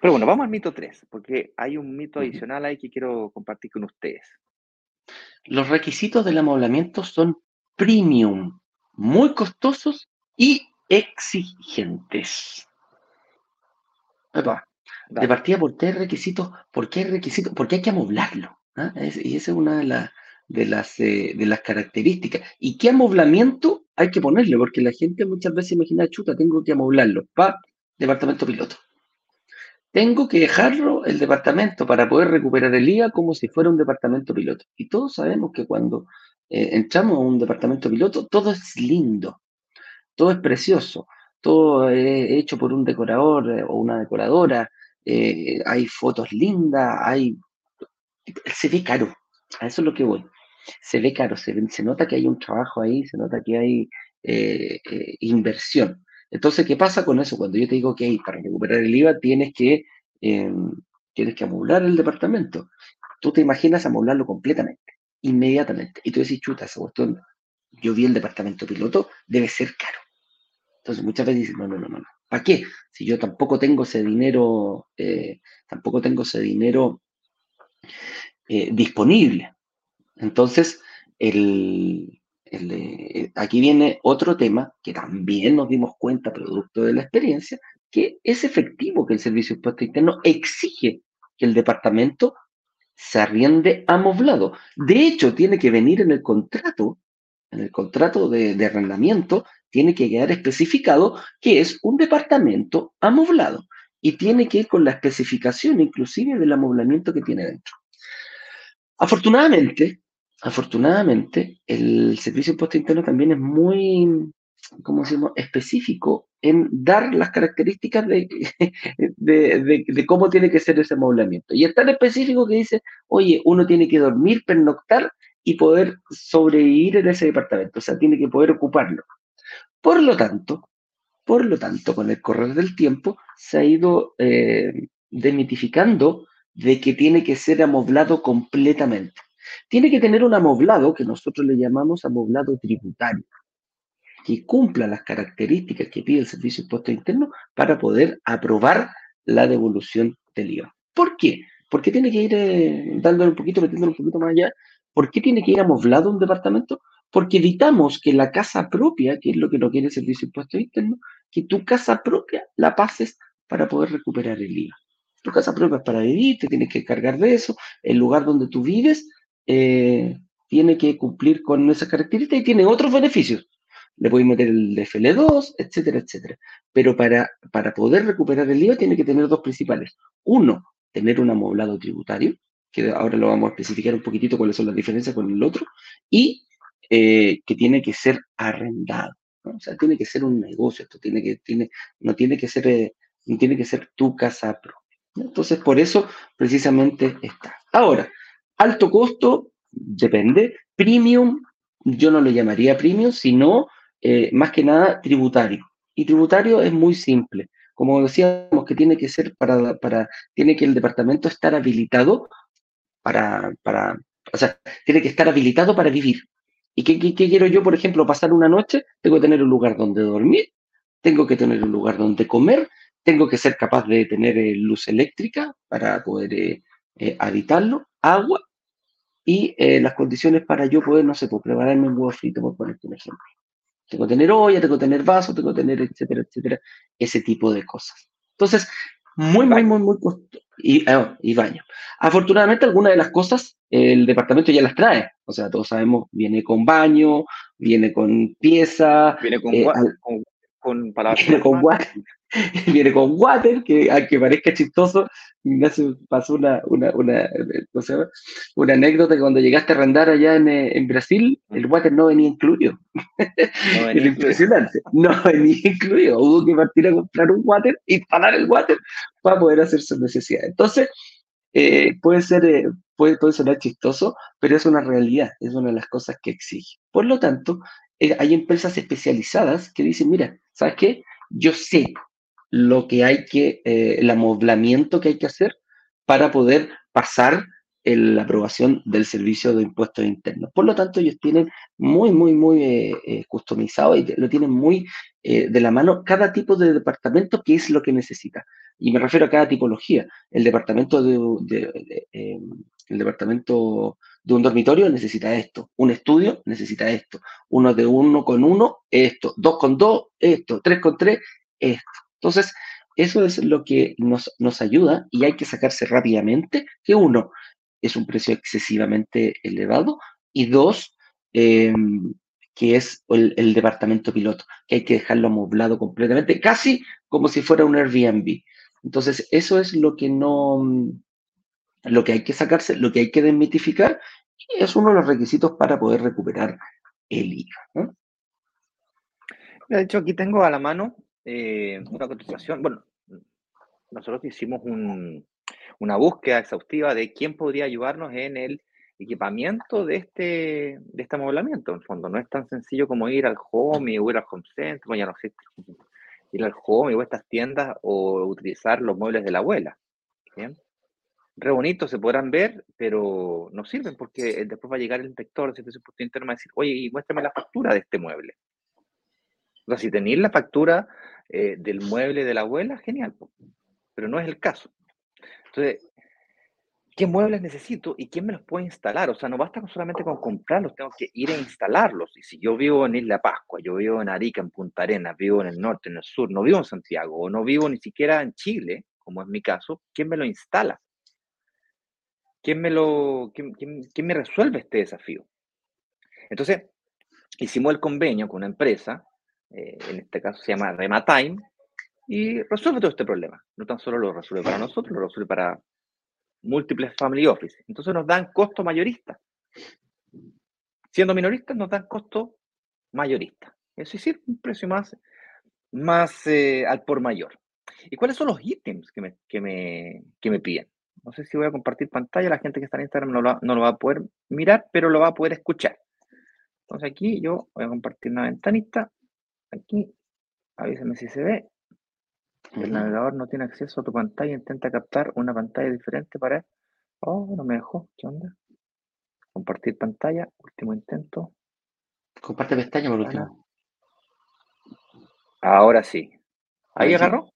Pero bueno, vamos al mito 3, porque hay un mito adicional ahí que quiero compartir con ustedes. Los requisitos del amoblamiento son premium, muy costosos y exigentes. de partida, ¿por qué hay requisitos? ¿Por qué hay requisitos? Porque hay que amoblarlo. ¿ah? y esa es una de, de, las, eh, de las características. ¿Y qué amoblamiento hay que ponerle? Porque la gente muchas veces imagina, chuta, tengo que amoblarlo. Pa, departamento piloto. Tengo que dejarlo el departamento para poder recuperar el IVA como si fuera un departamento piloto. Y todos sabemos que cuando eh, entramos a un departamento piloto, todo es lindo, todo es precioso, todo es hecho por un decorador eh, o una decoradora, eh, hay fotos lindas, hay... Se ve caro, a eso es lo que voy. Se ve caro, se, se nota que hay un trabajo ahí, se nota que hay inversión. Entonces, ¿qué pasa con eso? Cuando yo te digo que para recuperar el IVA tienes que, em, tienes que amoblar el departamento. Tú te imaginas amoblarlo completamente, inmediatamente. Y tú decís, chuta, esa cuestión, yo vi el departamento piloto, debe ser caro. Entonces, muchas veces dices, no, no, no, no. ¿Para qué? Si yo tampoco tengo ese dinero, eh, tampoco tengo ese dinero eh, disponible. Entonces, eh, aquí viene otro tema que también nos dimos cuenta, producto de la experiencia, que es efectivo que el Servicio de Impuesto Interno exige que el departamento se arriende amoblado. De hecho, tiene que venir en el contrato, en el contrato de, de arrendamiento, tiene que quedar especificado que es un departamento amoblado y tiene que ir con la especificación inclusive del amoblamiento que tiene dentro. Afortunadamente, afortunadamente, el servicio de impuesto interno también es muy, ¿cómo decimos?, específico en dar las características de, cómo tiene que ser ese amoblamiento. Y es tan específico que dice, oye, uno tiene que dormir, pernoctar y poder sobrevivir en ese departamento, o sea, tiene que poder ocuparlo. Por lo tanto, por lo tanto, con el correr del tiempo se ha ido eh, demitificando de que tiene que ser amoblado completamente tiene que tener un amoblado que nosotros le llamamos amoblado tributario, que cumpla las características que pide el Servicio de Impuesto Interno para poder aprobar la devolución del IVA. ¿Por qué? ¿Por qué tiene que ir eh, dándole un poquito, metiéndole un poquito más allá? ¿Por qué tiene que ir amoblado un departamento? Porque evitamos que la casa propia, que es lo que no quiere el Servicio de Impuesto Interno, que tu casa propia la pases para poder recuperar el IVA. Tu casa propia es para vivir, te tienes que cargar de eso. El lugar donde tú vives eh, tiene que cumplir con esas características y tiene otros beneficios. Le podéis meter el FL2, etcétera, etcétera. Pero para, para poder recuperar el IVA tiene que tener dos principales. Uno, tener un amoblado tributario, que ahora lo vamos a especificar un poquitito cuáles son las diferencias con el otro, y eh, que tiene que ser arrendado. O sea, tiene que ser un negocio, esto tiene que, tiene, no tiene que ser, eh, no tiene que ser tu casa propia. Entonces, por eso precisamente está. Ahora, Alto costo, depende. Premium, yo no lo llamaría premium, sino eh, más que nada tributario. Y tributario es muy simple. Como decíamos, que tiene que ser para, para tiene que el departamento estar habilitado para, para, o sea, tiene que estar habilitado para vivir. ¿Y qué, quiero yo, por ejemplo, pasar una noche? Tengo que tener un lugar donde dormir, tengo que tener un lugar donde comer, tengo que ser capaz de tener eh, luz eléctrica para poder eh, habitarlo, agua y eh, las condiciones para yo poder, no sé, pues, prepararme un huevo frito, por ponerte un ejemplo. Tengo que tener olla, tengo que tener vaso, tengo que tener, etcétera, etcétera, ese tipo de cosas. Entonces, muy, muy, muy, muy costoso. y, ah, y baño. Afortunadamente, algunas de las cosas el departamento ya las trae. O sea, todos sabemos, viene con baño, viene con pieza. Viene con, eh, con, con palabras. Viene con water, viene con water, que aunque parezca chistoso, Ignacio pasó una, una, una, ¿cómo se llama? una anécdota que cuando llegaste a arrendar allá en, eh, en Brasil, el water no venía incluido. No venía impresionante. No venía incluido. Hubo que partir a comprar un water, instalar el water para poder hacer sus necesidades. Entonces, eh, puede ser, eh, puede, puede sonar chistoso, pero es una realidad, es una de las cosas que exige. Por lo tanto, eh, hay empresas especializadas que dicen, mira, ¿sabes qué? Yo sé lo que hay que, el amoblamiento que hay que hacer para poder pasar la aprobación del servicio de impuestos internos. Por lo tanto, ellos tienen muy, muy, muy customizado y lo tienen muy de la mano cada tipo de departamento que es lo que necesita. Y me refiero a cada tipología. El departamento de, el departamento de un dormitorio necesita esto, un estudio necesita esto, uno de uno con uno, esto, dos con dos, esto, tres con tres, esto. Entonces, eso es lo que nos, nos ayuda y hay que sacarse rápidamente que uno es un precio excesivamente elevado y dos, em, que es el, el, departamento piloto, que hay que dejarlo amoblado completamente, casi como si fuera un Airbnb. Entonces, eso es lo que no, lo que hay que sacarse, lo que hay que desmitificar, y es uno de los requisitos para poder recuperar el IVA. De hecho, aquí tengo a la mano eh, una cotización. Bueno, nosotros hicimos una búsqueda exhaustiva de quién podría ayudarnos en el equipamiento de este, de este amoblamiento. En el fondo, no es tan sencillo como ir al home o ir al home center, no sé ir al home o estas tiendas o utilizar los muebles de la abuela. ¿bien? Re bonitos se podrán ver, pero no sirven porque después va a llegar el inspector de servicio interno y va a decir, oye, y muéstrame la factura de este mueble. O sea, si tenéis la factura eh, del mueble de la abuela, genial, pero no es el caso. Entonces, ¿qué muebles necesito y quién me los puede instalar? O sea, no basta solamente con comprarlos, tengo que ir a instalarlos. Y si yo vivo en Isla Pascua, yo vivo en Arica, en Punta Arenas, vivo en el norte, en el sur, no vivo en Santiago, o no vivo ni siquiera en Chile, como es mi caso, ¿quién me lo instala? ¿Quién me, lo, quién, me resuelve este desafío? Entonces, hicimos el convenio con una empresa, eh, en este caso se llama Rematime, y resuelve todo este problema. No tan solo lo resuelve para nosotros, lo resuelve para múltiples family office. Entonces nos dan costo mayorista. Siendo minoristas nos dan costo mayorista. Es decir, un precio más, más eh, al por mayor. ¿Y cuáles son los ítems que me, que, me, que me piden? No sé si voy a compartir pantalla, la gente que está en Instagram no lo, no lo va a poder mirar, pero lo va a poder escuchar. Entonces aquí yo voy a compartir una ventanita. Aquí, avísame si se ve. El navegador no tiene acceso a tu pantalla, intenta captar una pantalla diferente para... Oh, no me dejó. ¿Qué onda? Compartir pantalla, último intento. Comparte pestaña por último. Ahora sí. ¿Ahí, agarró?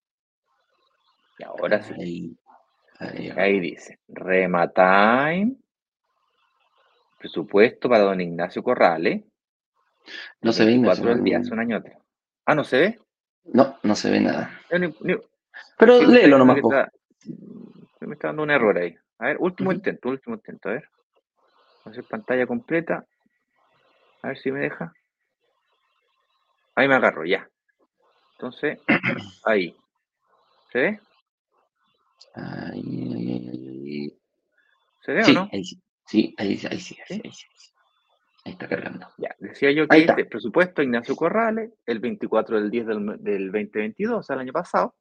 Y ahora sí. Ahí, dice. Rematime. Presupuesto para don Ignacio Corrales. No se ve. Cuatro del día, hace un año atrás. Ah, ¿no se ve? No, no se ve nada. Pero léelo nomás. me está dando un error ahí. A ver, último intento, último intento, a ver. Vamos a hacer pantalla completa. A ver si me deja. Ahí me agarro, ya. Entonces, ahí. ¿Se ve? Ahí, ahí, ahí, ¿Se ve o no? Ahí sí, sí, ahí, ahí, sí, ahí, ahí, sí. Ahí está cargando. Ya, decía yo que este presupuesto Ignacio Corrales, el 24 del 10 del, del 2022, el año pasado.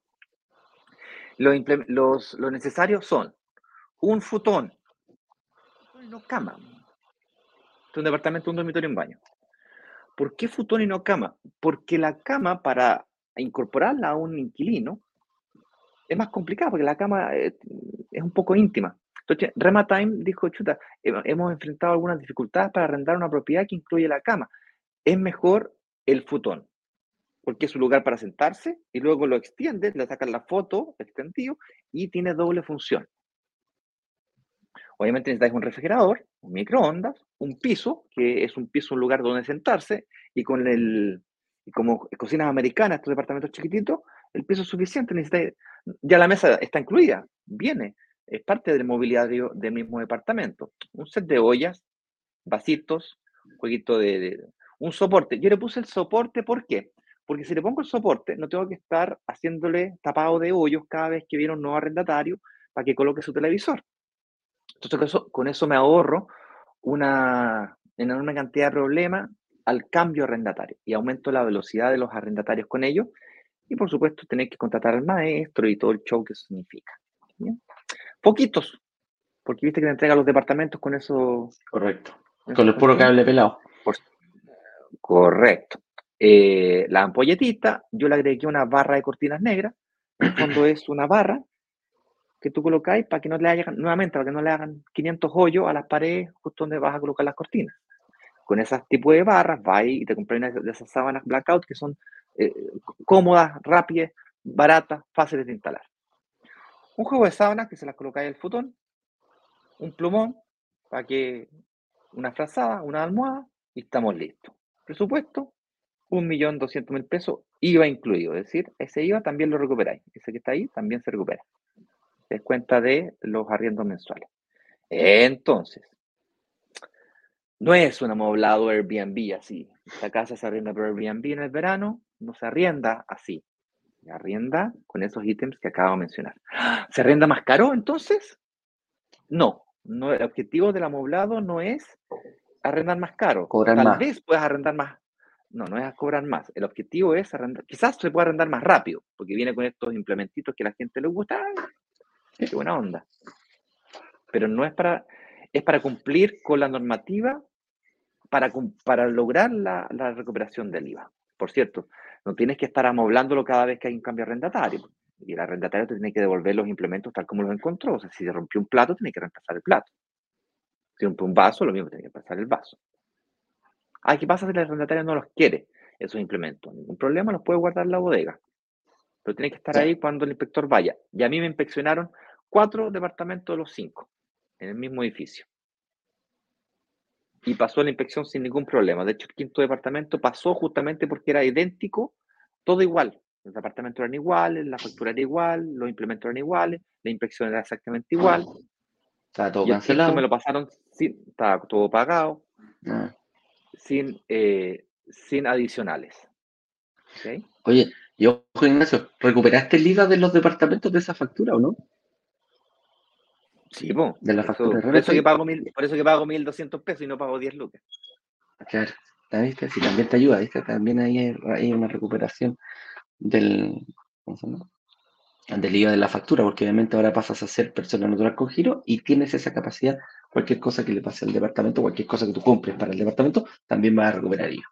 Los, los, lo necesario son un futón, y no cama. Es un departamento, un dormitorio, un baño. ¿Por qué futón y no cama? Porque la cama, para incorporarla a un inquilino, es más complicada, porque la cama es, es un poco íntima. Entonces, Rematime dijo, chuta, hemos enfrentado algunas dificultades para arrendar una propiedad que incluye la cama. Es mejor el futón, porque es un lugar para sentarse y luego lo extiendes, le sacas la foto extendido y tiene doble función. Obviamente necesitáis un refrigerador, un microondas, un piso, que es un piso, un lugar donde sentarse, y con el, como cocinas americanas, estos departamentos chiquititos, el piso es suficiente, necesitáis, ya la mesa está incluida, viene, es parte del mobiliario del mismo departamento. Un set de ollas, vasitos, jueguito de, un soporte. Yo le puse el soporte, ¿por qué? Porque si le pongo el soporte, no tengo que estar haciéndole tapado de hoyos cada vez que viene un nuevo arrendatario para que coloque su televisor. Entonces, con eso, con eso me ahorro una enorme cantidad de problemas al cambio arrendatario y aumento la velocidad de los arrendatarios con ellos. Y por supuesto, tener que contratar al maestro y todo el show que eso significa. Poquitos, porque viste que te entrega los departamentos con eso. Correcto. Con el puro cable pelado. correcto. Eh, la ampolletita, yo le agregué una barra de cortinas negras. En fondo es una barra que tú colocáis para que no le hagan, nuevamente, para que no le hagan 500 hoyos a las paredes justo donde vas a colocar las cortinas. Con ese tipo de barras, vas y te compras una de esas sábanas blackout que son eh, cómodas, rápidas, baratas, fáciles de instalar. Un juego de sábanas que se las colocáis al futón, un plumón para que una frazada, una almohada y estamos listos. Presupuesto, un millón doscientos mil pesos, IVA incluido. Es decir, ese IVA también lo recuperáis. Ese que está ahí también se recupera. Es cuenta de los arriendos mensuales. Entonces, no es un amoblado Airbnb así. Esta casa se arrienda por Airbnb en el verano, no se arrienda así. Se arrienda con esos ítems que acabo de mencionar. ¿Se arrienda más caro entonces? No, no el objetivo del amoblado no es arrendar más caro. Tal vez puedas arrendar más. No, no es cobrar más. El objetivo es arrendar. Quizás se pueda arrendar más rápido, porque viene con estos implementitos que a la gente le gusta. qué buena onda. Pero no es para. Es para cumplir con la normativa para, para lograr la, la recuperación del IVA. Por cierto, no tienes que estar amoblándolo cada vez que hay un cambio arrendatario. Y el arrendatario te tiene que devolver los implementos tal como los encontró. O sea, si se rompió un plato, tiene que reemplazar el plato. Si rompió un vaso, lo mismo, tiene que reemplazar el vaso. Ah, ¿qué pasa si el arrendatario no los quiere, esos implementos? Ningún problema, los puede guardar en la bodega. Pero tiene que estar ahí cuando el inspector vaya. Y a mí me inspeccionaron cuatro departamentos de los cinco, en el mismo edificio. Y pasó la inspección sin ningún problema. De hecho, el quinto departamento pasó justamente porque era idéntico, todo igual. Los departamentos eran iguales, la factura era igual, los implementos eran iguales, la inspección era exactamente igual. Estaba todo cancelado. me lo pasaron, sin, estaba todo pagado, ah. sin, eh, sin adicionales. Oye, yo, Ignacio, ¿recuperaste el IVA de los departamentos de esa factura o no? Sí, de la factura. Por eso, que pago mil, por eso que pago 1.200 pesos y no pago 10 lucas. Claro, ¿viste? Si también te ayuda, ¿viste? También hay, hay una recuperación del, del IVA de la factura, porque obviamente ahora pasas a ser persona natural con giro y tienes esa capacidad, cualquier cosa que le pase al departamento, cualquier cosa que tú compres para el departamento, también vas a recuperar IVA.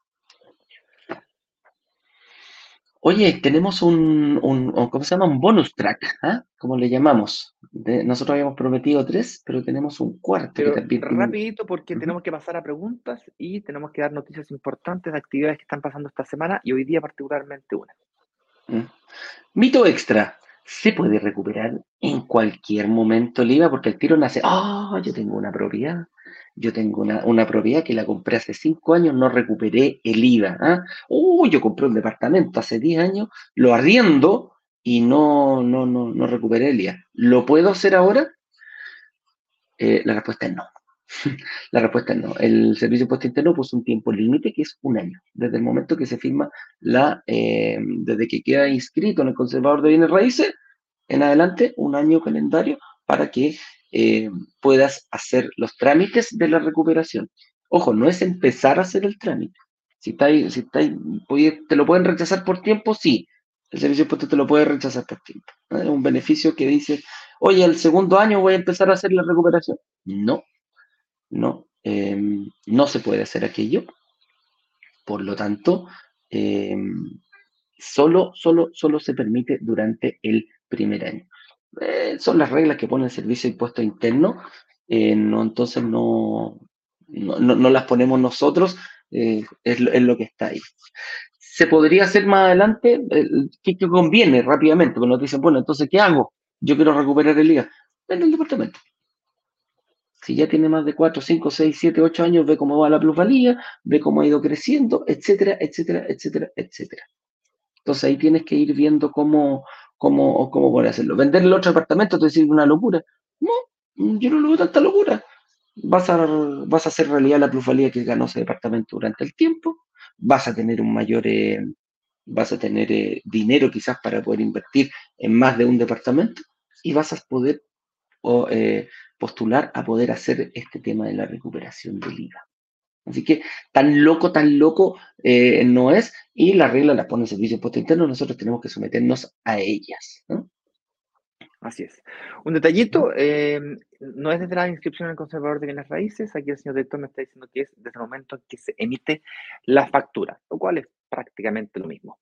Oye, tenemos un, ¿cómo se llama? Un bonus track, ¿ah? Como le llamamos. nosotros habíamos prometido tres, pero tenemos un cuarto. Pero rapidito porque tenemos que pasar a preguntas y tenemos que dar noticias importantes de actividades que están pasando esta semana y hoy día particularmente una. ¿Mm? Mito extra. Se puede recuperar en cualquier momento el IVA porque el tiro nace, ah, yo tengo una propiedad, yo tengo una, propiedad que la compré hace cinco años, no recuperé el IVA. ¿ah? Uh, yo compré un departamento hace 10 años, lo arriendo y no, no, no, no recuperé el IVA. ¿Lo puedo hacer ahora? Eh, la respuesta es no. La respuesta es no. El Servicio de Impuesto Interno puso un tiempo límite que es un año, desde el momento que se firma la, eh, desde que queda inscrito en el conservador de bienes raíces, en adelante, un año calendario para que eh, puedas hacer los trámites de la recuperación. Ojo, no es empezar a hacer el trámite. Si, está si está te lo pueden rechazar por tiempo, sí. El servicio impuesto te lo puede rechazar por tiempo. Es un beneficio que dice, oye, el segundo año voy a empezar a hacer la recuperación. No, no, em, no se puede hacer aquello. Por lo tanto, em, solo, solo, solo se permite durante el primer año. Eh, son las reglas que pone el Servicio de Impuesto Interno, eh, no, entonces no, no, las ponemos nosotros, eh, es, lo, que está ahí. Se podría hacer más adelante, ¿qué, conviene rápidamente? Porque nos dicen, bueno, entonces, ¿qué hago? Yo quiero recuperar el IVA. En el departamento. Si ya tiene más de 4, 5, 6, 7, 8 años, ve cómo va la plusvalía, ve cómo ha ido creciendo, etcétera, etcétera, etcétera, etcétera. Entonces ahí tienes que ir viendo cómo, cómo, cómo poder hacerlo. Vender el otro apartamento te decir una locura. No, yo no lo veo tanta locura. Vas a, vas a hacer realidad la plusvalía que ganó ese departamento durante el tiempo, vas a tener un mayor, eh, vas a tener eh, dinero quizás para poder invertir en más de un departamento y vas a poder eh, postular a poder hacer este tema de la recuperación del IVA. Así que tan loco, tan loco no es, y la regla la pone el Servicio de Impuesto Interno, nosotros tenemos que someternos a ellas. ¿no? Así es. Un detallito, em, no es desde la inscripción en el conservador de bienes raíces, aquí el señor director me está diciendo que es desde el momento en que se emite la factura, lo cual es prácticamente lo mismo.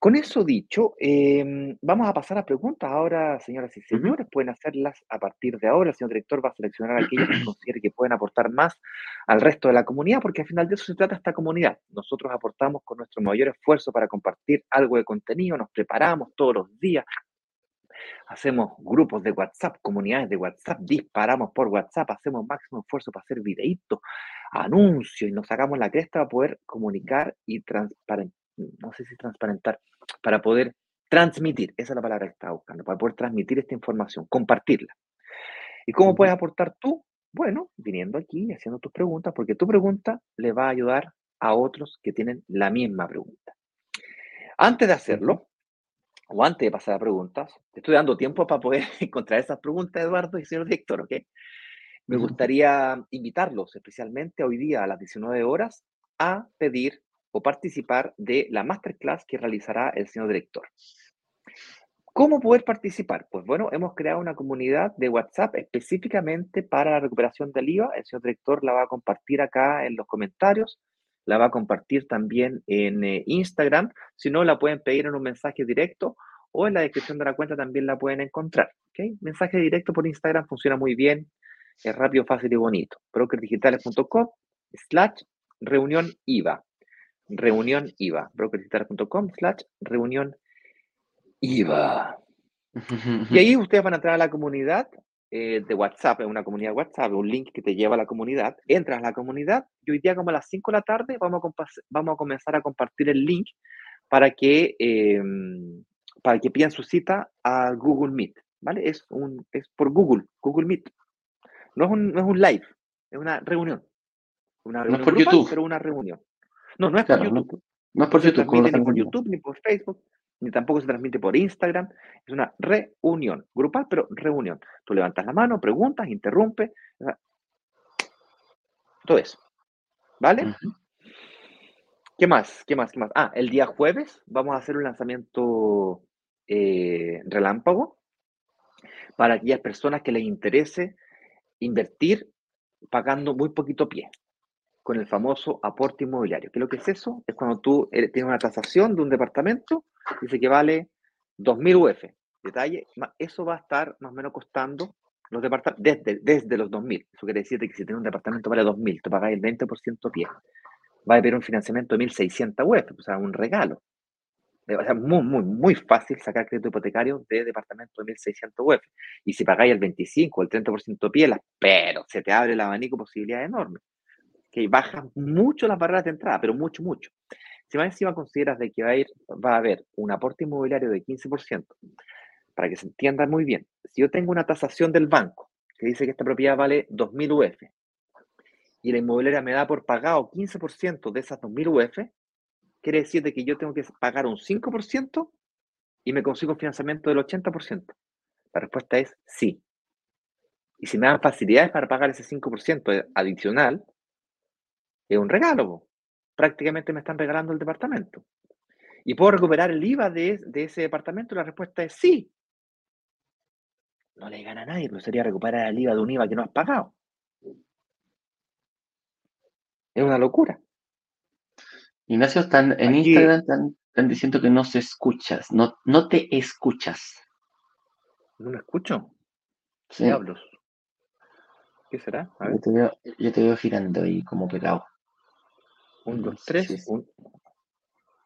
Con eso dicho, em, vamos a pasar a preguntas ahora, señoras y señores, pueden hacerlas a partir de ahora. El señor director va a seleccionar a aquellos que considere que pueden aportar más al resto de la comunidad, porque al final de eso se trata esta comunidad. Nosotros aportamos con nuestro mayor esfuerzo para compartir algo de contenido, nos preparamos todos los días, hacemos grupos de WhatsApp, comunidades de WhatsApp, disparamos por WhatsApp, hacemos máximo esfuerzo para hacer videitos, anuncios y nos sacamos la cresta para poder comunicar y transparentar, no sé si transparentar, para poder transmitir, esa es la palabra que estaba buscando, para poder transmitir esta información, compartirla. ¿Y cómo puedes aportar tú? Bueno, viniendo aquí y haciendo tus preguntas, porque tu pregunta le va a ayudar a otros que tienen la misma pregunta. Antes de hacerlo, o antes de pasar a preguntas, te estoy dando tiempo para poder encontrar esas preguntas, Eduardo y señor director, ¿ok? Me gustaría invitarlos especialmente hoy día a las 19 horas a pedir o participar de la masterclass que realizará el señor director. ¿Cómo poder participar? Pues bueno, hemos creado una comunidad de WhatsApp específicamente para la recuperación del IVA. El señor director la va a compartir acá en los comentarios la va a compartir también en eh, Instagram. Si no, la pueden pedir en un mensaje directo o en la descripción de la cuenta también la pueden encontrar. ¿okay? Mensaje directo por Instagram funciona muy bien, es rápido, fácil y bonito. brokerdigitales.com slash reunión IVA. Reunión IVA. brokerdigitales.com slash reunión IVA. Y ahí ustedes van a entrar a la comunidad eh, de WhatsApp, en una comunidad de WhatsApp, un link que te lleva a la comunidad, entras a la comunidad y hoy día como a las 5 de la tarde vamos a, vamos a comenzar a compartir el link para que, em, para que pidan su cita a Google Meet, ¿vale? Es, un, es por Google, Google Meet. No es un, no es un live, es una reunión. Una reunión no es por YouTube. pero una reunión. No, no es por YouTube. No, es por YouTube. ni por YouTube, ni por Facebook, ni tampoco se transmite por Instagram. Es una reunión, grupal, pero reunión. Tú levantas la mano, preguntas, interrumpes. Todo eso. ¿Vale? ¿Qué más? ¿Qué más? ¿Qué más? Ah, el día jueves vamos a hacer un lanzamiento eh, relámpago para aquellas personas que les interese invertir pagando muy poquito pie con el famoso aporte inmobiliario. ¿Qué es lo que es eso? Es cuando tú tienes una tasación de un departamento, dice que vale 2.000 UF. Detalle, eso va a estar más o menos costando los departamentos desde, desde los 2.000. Eso quiere decir que si tienes un departamento vale 2.000, tú pagas el 20% pie. Va a haber un financiamiento de 1.600 UF, o sea, un regalo. O sea, muy, muy, muy fácil sacar crédito hipotecario de departamento de 1.600 UF. Y si pagáis el 25 o el 30% pie, pero se te abre el abanico posibilidades enormes que baja mucho las barreras de entrada, pero mucho, mucho. Si más encima consideras de que va a, ir, va a haber un aporte inmobiliario de 15%, para que se entienda muy bien, si yo tengo una tasación del banco que dice que esta propiedad vale 2.000 UF y la inmobiliaria me da por pagado 15% de esas 2.000 UF, quiere decir de que yo tengo que pagar un 5% y me consigo un financiamiento del 80%. La respuesta es sí. Y si me dan facilidades para pagar ese 5% adicional, es un regalo. Prácticamente me están regalando el departamento. ¿Y puedo recuperar el IVA de, ese departamento? La respuesta es sí. No le gana a nadie, pero sería recuperar el IVA de un IVA que no has pagado. Es una locura. Ignacio, están en Instagram están, diciendo que no se escuchas, no, no te escuchas. ¿No me escucho? Sí. Diablos. ¿Qué será? Yo, te veo, yo te veo girando ahí como pegado. Un, dos, tres.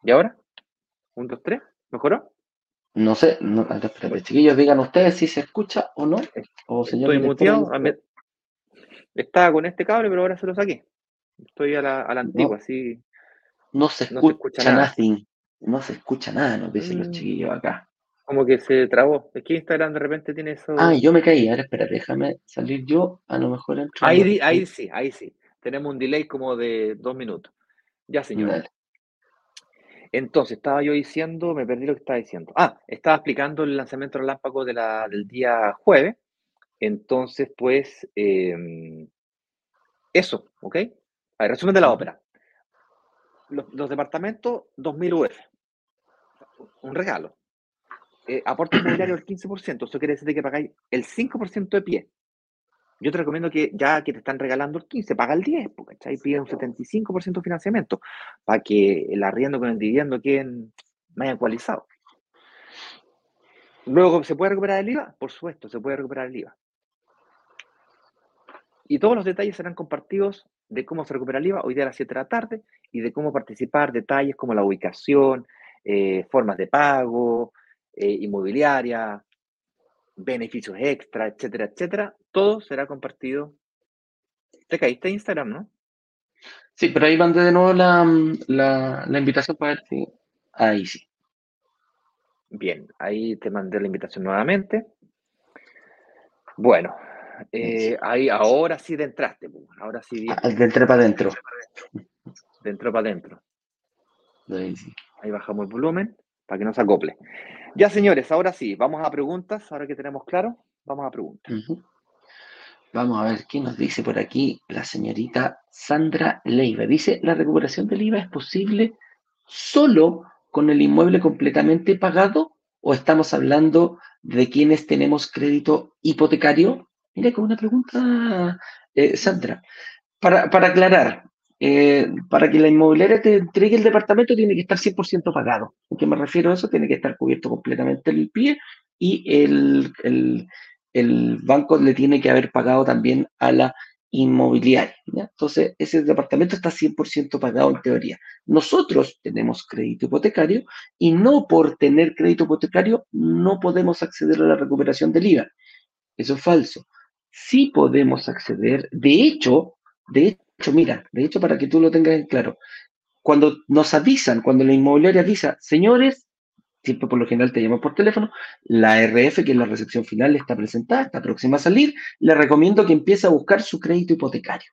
¿Y ahora? Un, dos, tres. ¿Mejoró? No sé, no, chiquillos, digan ustedes si se escucha o no. O señor Estoy muteado. Estaba con este cable, pero ahora se lo saqué. Estoy a la, a la antigua, así. No se escucha, nada. No se escucha nada, nos dicen los mm. chiquillos acá. Como que se trabó. Es que Instagram de repente tiene eso. Ah, yo me caí. Ahora espera, déjame salir yo. A lo mejor entro. Ahí, ahí sí, ahí sí. Tenemos un delay como de dos minutos. Ya, señor. Entonces, estaba yo diciendo, me perdí lo que estaba diciendo. Ah, estaba explicando el lanzamiento relámpago de la, del día jueves. Entonces, pues, em, eso, ¿ok? A ver, resumen de la ópera. Los, departamentos, 2.000 UF. Un regalo. Eh, aporte inmobiliario del 15%. Eso quiere decir que pagáis el 5% de pie. Yo te recomiendo que ya que te están regalando el 15, paga el 10, porque ahí pide un 75% de financiamiento para que el arriendo con el dividendo queden más ecualizados. Luego, ¿se puede recuperar el IVA? Por supuesto, se puede recuperar el IVA. Y todos los detalles serán compartidos de cómo se recupera el IVA hoy día a las 7 de la tarde y de cómo participar, detalles como la ubicación, eh, formas de pago, eh, inmobiliaria, beneficios extra, etcétera, etcétera, todo será compartido. Te caíste en Instagram, ¿no? Sí, pero ahí mandé de nuevo la, la, invitación para ver si. Ahí sí. Bien, ahí te mandé la invitación nuevamente. Bueno, eh, ahí ahora sí de entraste, pues, ahora sí. Bien. Ah, de entré para adentro. De entró para adentro. Ahí, ahí bajamos el volumen para que no se acople. Ya, señores, ahora sí, vamos a preguntas, ahora que tenemos claro, vamos a preguntas. Vamos a ver qué nos dice por aquí la señorita Sandra Leiva. Dice, ¿la recuperación del IVA es posible solo con el inmueble completamente pagado o estamos hablando de quienes tenemos crédito hipotecario? Mira, con una pregunta, eh, Sandra. Para, para aclarar, eh, para que la inmobiliaria te entregue el departamento tiene que estar 100% pagado. ¿A qué me refiero a eso? Tiene que estar cubierto completamente el pie y el, el, banco le tiene que haber pagado también a la inmobiliaria. Entonces, ese departamento está 100% pagado en teoría. Nosotros tenemos crédito hipotecario y no por tener crédito hipotecario no podemos acceder a la recuperación del IVA. Eso es falso. Sí podemos acceder, de hecho, de hecho, hecho, mira, de hecho, para que tú lo tengas en claro, cuando nos avisan, cuando la inmobiliaria avisa, señores, siempre por lo general te llaman por teléfono, la RF, que es la recepción final, está presentada, está próxima a salir, le recomiendo que empiece a buscar su crédito hipotecario.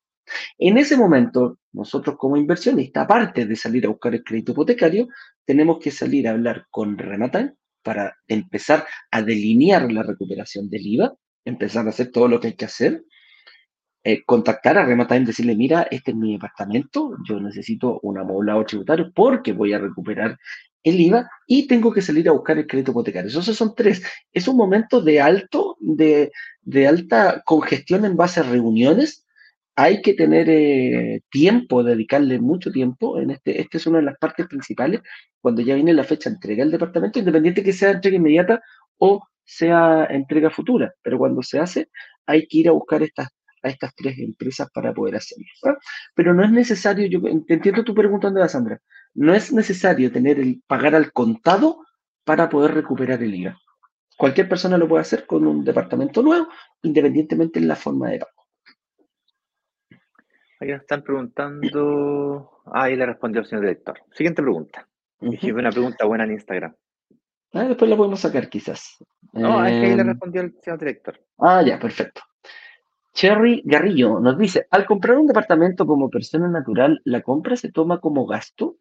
En ese momento, nosotros como inversionistas, aparte de salir a buscar el crédito hipotecario, tenemos que salir a hablar con Renatan para empezar a delinear la recuperación del IVA, empezar a hacer todo lo que hay que hacer, eh, contactar a Rematime y decirle, mira, este es mi departamento, yo necesito un amoblado tributario porque voy a recuperar el IVA y tengo que salir a buscar el crédito hipotecario. Esos son tres. Es un momento de alto, de, alta congestión en base a reuniones. Hay que tener eh, tiempo, dedicarle mucho tiempo. En este, esta es una de las partes principales cuando ya viene la fecha de entrega del departamento, independiente que sea entrega inmediata o sea entrega futura. Pero cuando se hace, hay que ir a buscar estas a estas tres empresas para poder hacerlo. Pero no es necesario, yo te entiendo tu pregunta, Andrea Sandra, no es necesario tener el pagar al contado para poder recuperar el IVA. Cualquier persona lo puede hacer con un departamento nuevo, independientemente en la forma de pago. Ahí nos están preguntando. Ah, ahí le respondió el señor director. Siguiente pregunta. Uh una pregunta buena en Instagram. Ah, después la podemos sacar quizás. No, es que ahí le em, respondió el señor director. Ah, ya, perfecto. Cherry Garrillo nos dice, al comprar un departamento como persona natural, ¿la compra se toma como gasto?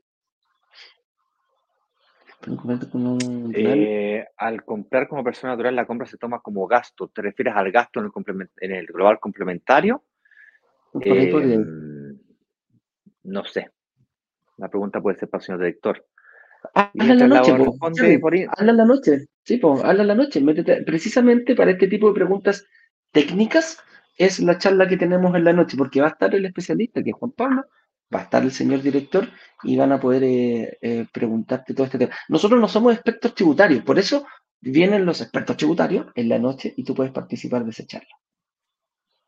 Eh, al comprar como persona natural, la compra se toma como gasto. ¿Te refieres al gasto en el, en el global complementario? Em, no sé. La pregunta puede ser para el señor director. Hazla la noche, hazla la noche. Sí, hazla la noche. precisamente para este tipo de preguntas técnicas, es la charla que tenemos en la noche, porque va a estar el especialista, que es Juan Pablo, va a estar el señor director y van a poder eh, eh, preguntarte todo este tema. Nosotros no somos expertos tributarios, por eso vienen los expertos tributarios en la noche y tú puedes participar de esa charla.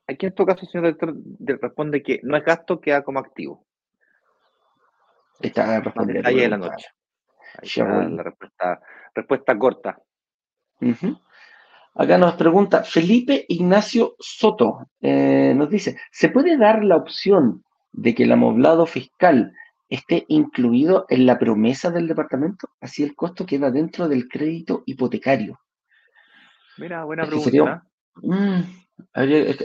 Aquí en tu caso, señor director, responde que no es gasto, queda como activo. Está respondiendo. Ahí en la noche. la respuesta, respuesta corta. Acá nos pregunta Felipe Ignacio Soto, eh, nos dice, ¿se puede dar la opción de que el amoblado fiscal esté incluido en la promesa del departamento, así el costo queda dentro del crédito hipotecario. Mira, buena pregunta. Mm,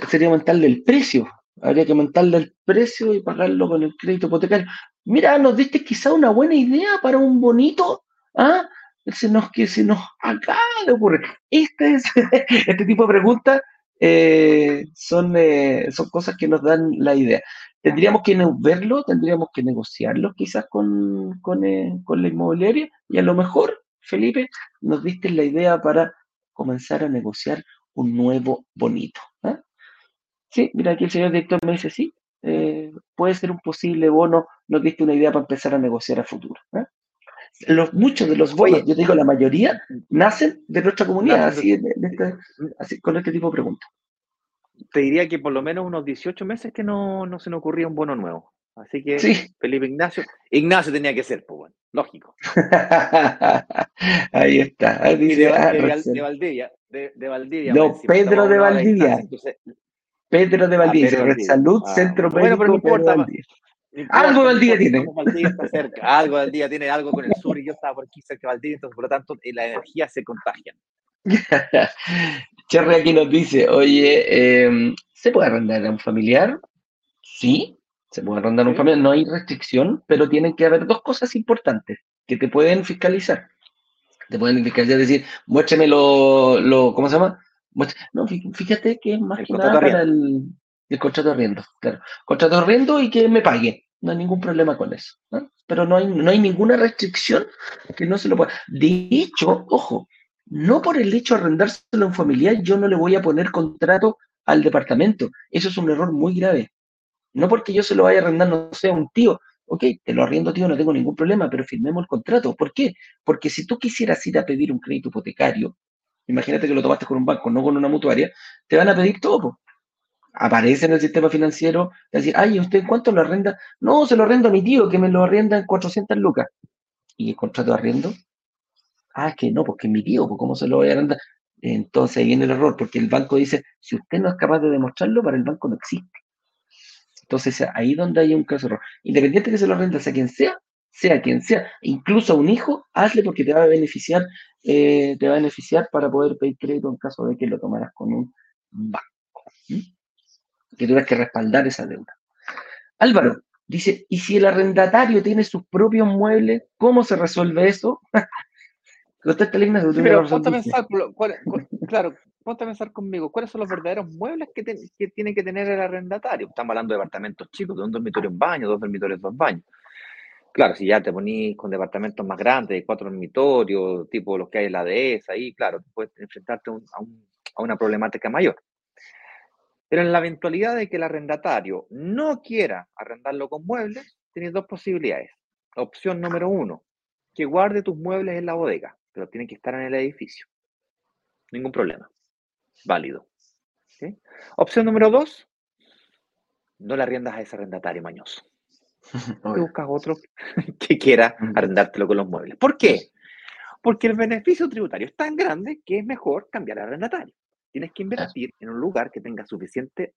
sería, aumentarle el precio, habría que aumentarle el precio y pagarlo con el crédito hipotecario. Mira, nos diste quizá una buena idea para un bonito, ¿ah? Se nos, que se nos acaba de ocurrir. Este, es, este tipo de preguntas eh, son, eh, son cosas que nos dan la idea. Tendríamos que verlo, tendríamos que negociarlo quizás con, con, eh, con la inmobiliaria y a lo mejor, Felipe, nos diste la idea para comenzar a negociar un nuevo bonito. ¿ah? Sí, mira, aquí el señor director me dice, sí, puede ser un posible bono, nos diste una idea para empezar a negociar a futuro. ¿Ah? Los, muchos de los bonos, yo te digo, la mayoría, nacen de nuestra comunidad, así, este, así, con este tipo de preguntas. Te diría que por lo menos unos 18 meses que no, no se nos ocurría un bono nuevo. Así que Felipe Ignacio, Ignacio tenía que ser, pues bueno, lógico. Ahí está. Ahí dice, de, ah, de, Valdivia, de, Valdivia. No, Pedro de Valdivia. Pedro de Valdivia, ah, Salud, ah, Centro Bueno, pero no importa. Algo Valdivia tiene. Valdivia está cerca, algo Valdivia tiene algo con el sur y yo estaba por aquí cerca de Valdivia, entonces por lo tanto eh, la energía se contagia. Cherry aquí nos dice, oye, em, ¿se puede arrendar a un familiar? Sí, se puede arrendar a un familiar, no hay restricción, pero tienen que haber dos cosas importantes que te pueden fiscalizar. Te pueden fiscalizar, decir, muéstrame lo, lo ¿cómo se llama? No, fíjate que es más que nada para el, contrato de arriendo, claro. Contrato de arriendo y que me pague. No hay ningún problema con eso. Pero no hay, no hay ninguna restricción que no se lo pueda. De hecho, ojo, no por el hecho de arrendárselo en familiar, yo no le voy a poner contrato al departamento. Eso es un error muy grave. No porque yo se lo vaya a arrendar, no sé, a un tío. Ok, te lo arriendo, tío, no tengo ningún problema, pero firmemos el contrato. ¿Por qué? Porque si tú quisieras ir a pedir un crédito hipotecario, imagínate que lo tomaste con un banco, no con una mutuaria, te van a pedir todo. Aparece en el sistema financiero, decir, ay, ¿usted cuánto lo arrenda? No, se lo arrendo a mi tío, que me lo arrienda en 400 lucas. ¿Y el contrato de arriendo? Ah, que no, porque mi tío, pues ¿cómo se lo voy a arrendar? Entonces ahí viene el error, porque el banco dice, si usted no es capaz de demostrarlo, para el banco no existe. Entonces ahí donde hay un caso de error. Independiente que se lo arrendas a quien sea, sea quien sea, incluso a un hijo, hazle porque te va a beneficiar, eh, te va a beneficiar para poder pedir crédito en caso de que lo tomaras con un banco. Que tuvieras que respaldar esa deuda. Álvaro dice, ¿y si el arrendatario tiene sus propios muebles, cómo se resuelve eso? pero ponte a pensar, claro, ponte a pensar conmigo, ¿cuáles son los verdaderos muebles que, que, tiene que tener el arrendatario? Estamos hablando de departamentos chicos, de un dormitorio, un baño, dos dormitorios, dos baños. Claro, si ya te ponís con departamentos más grandes, de cuatro dormitorios, tipo los que hay en la dehesa, ahí, claro, puedes enfrentarte a, a una problemática mayor. Pero en la eventualidad de que el arrendatario no quiera arrendarlo con muebles, tienes dos posibilidades. Opción número uno, que guarde tus muebles en la bodega, pero tienen que estar en el edificio. Ningún problema. Válido. Opción número dos, no le arriendas a ese arrendatario mañoso. Te buscas otro que quiera arrendártelo con los muebles. ¿Por qué? Porque el beneficio tributario es tan grande que es mejor cambiar al arrendatario. Tienes que invertir en un lugar que tenga suficiente,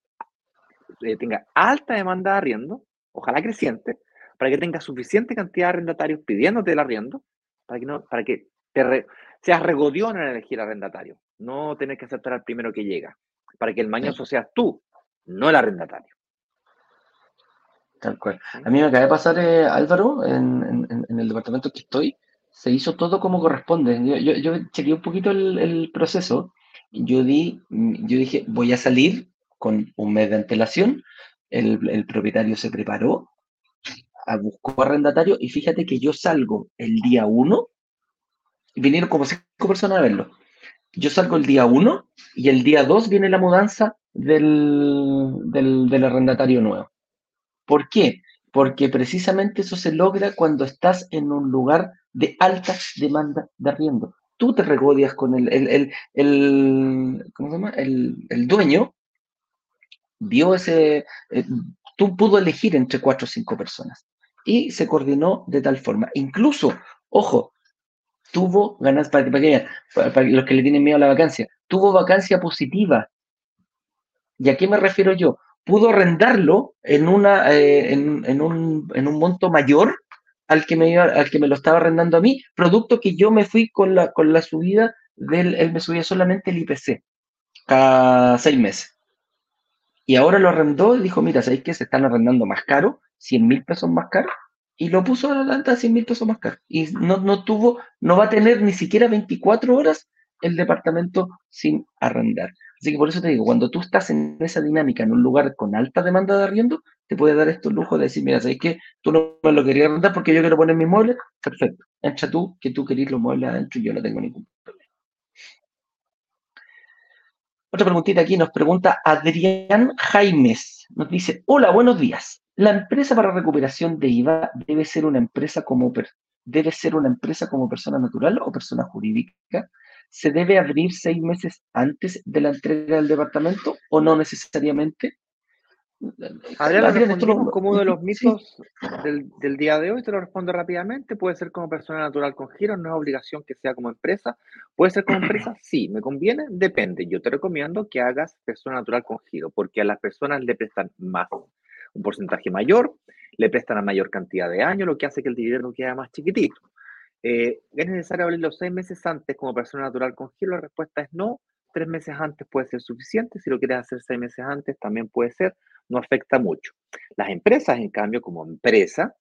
eh, tenga alta demanda de arriendo, ojalá creciente, para que tenga suficiente cantidad de arrendatarios pidiéndote el arriendo, para que, no, para que te seas regodión en elegir arrendatario, no tener que aceptar al primero que llega, para que el mañoso seas tú, no el arrendatario. Tal cual. A mí me acaba de pasar, eh, Álvaro, en, el departamento que estoy, se hizo todo como corresponde. Yo, yo, chequeé un poquito el, proceso. Yo, di, yo dije, voy a salir con un mes de antelación. El, propietario se preparó, buscó arrendatario y fíjate que yo salgo el día uno, vinieron como cinco personas a verlo. Yo salgo el día uno y el día dos viene la mudanza del, del arrendatario nuevo. ¿Por qué? Porque precisamente eso se logra cuando estás en un lugar de alta demanda de arriendo. Tú te regodias con el, el, el, ¿cómo se llama? El, dueño, vio ese, eh, tú pudo elegir entre cuatro o cinco personas y se coordinó de tal forma. Incluso, ojo, tuvo ganas, para, para, los que le tienen miedo a la vacancia, tuvo vacancia positiva. ¿Y a qué me refiero yo? pudo arrendarlo en, una, eh, en, un, en, un, monto mayor al que, me al que me lo estaba arrendando a mí, producto que yo me fui con la, con la subida del, él me subía solamente el IPC cada seis meses. Y ahora lo arrendó y dijo, mira, ¿sabéis que se están arrendando más caro? 100 mil pesos más caro. Y lo puso adelante a 100 mil pesos más caro. Y no, no tuvo, no va a tener ni siquiera 24 horas el departamento sin arrendar. Así que por eso te digo, cuando tú estás en esa dinámica, en un lugar con alta demanda de arriendo, te puede dar esto lujo de decir, mira, ¿sabes qué? Tú no me lo querías arrendar porque yo quiero poner mis muebles. Perfecto. Entra tú, que tú querías los muebles adentro y yo no tengo ningún problema. Otra preguntita aquí nos pregunta Adrián Jaimes. Nos dice, hola, buenos días. ¿La empresa para recuperación de IVA debe ser una empresa como, debe ser una empresa como persona natural o persona jurídica? ¿se debe abrir seis meses antes de la entrega del departamento o no necesariamente? Adrián, como uno de los mitos del, día de hoy, te lo respondo rápidamente. Puede ser como persona natural con giro, no es obligación que sea como empresa. ¿Puede ser como empresa? Sí, ¿me conviene? Depende. Yo te recomiendo que hagas persona natural con giro, porque a las personas le prestan más, un porcentaje mayor, le prestan a mayor cantidad de años, lo que hace que el dividendo quede más chiquitito. Eh, ¿Es necesario abrirlo seis meses antes como persona natural con giro? La respuesta es no. Tres meses antes puede ser suficiente. Si lo quieres hacer seis meses antes, también puede ser. No afecta mucho. Las empresas, en cambio, como empresa,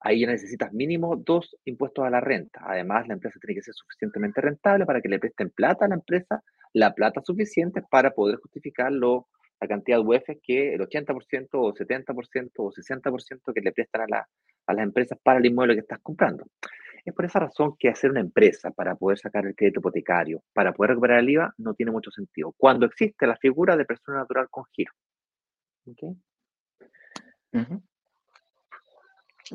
ahí necesitas mínimo dos impuestos a la renta. Además, la empresa tiene que ser suficientemente rentable para que le presten plata a la empresa, la plata suficiente para poder justificar la cantidad de UF que el 80% o 70% o 60% que le prestan a, a las empresas para el inmueble que estás comprando. Es por esa razón que hacer una empresa para poder sacar el crédito hipotecario, para poder recuperar el IVA, no tiene mucho sentido. Cuando existe la figura de persona natural con giro.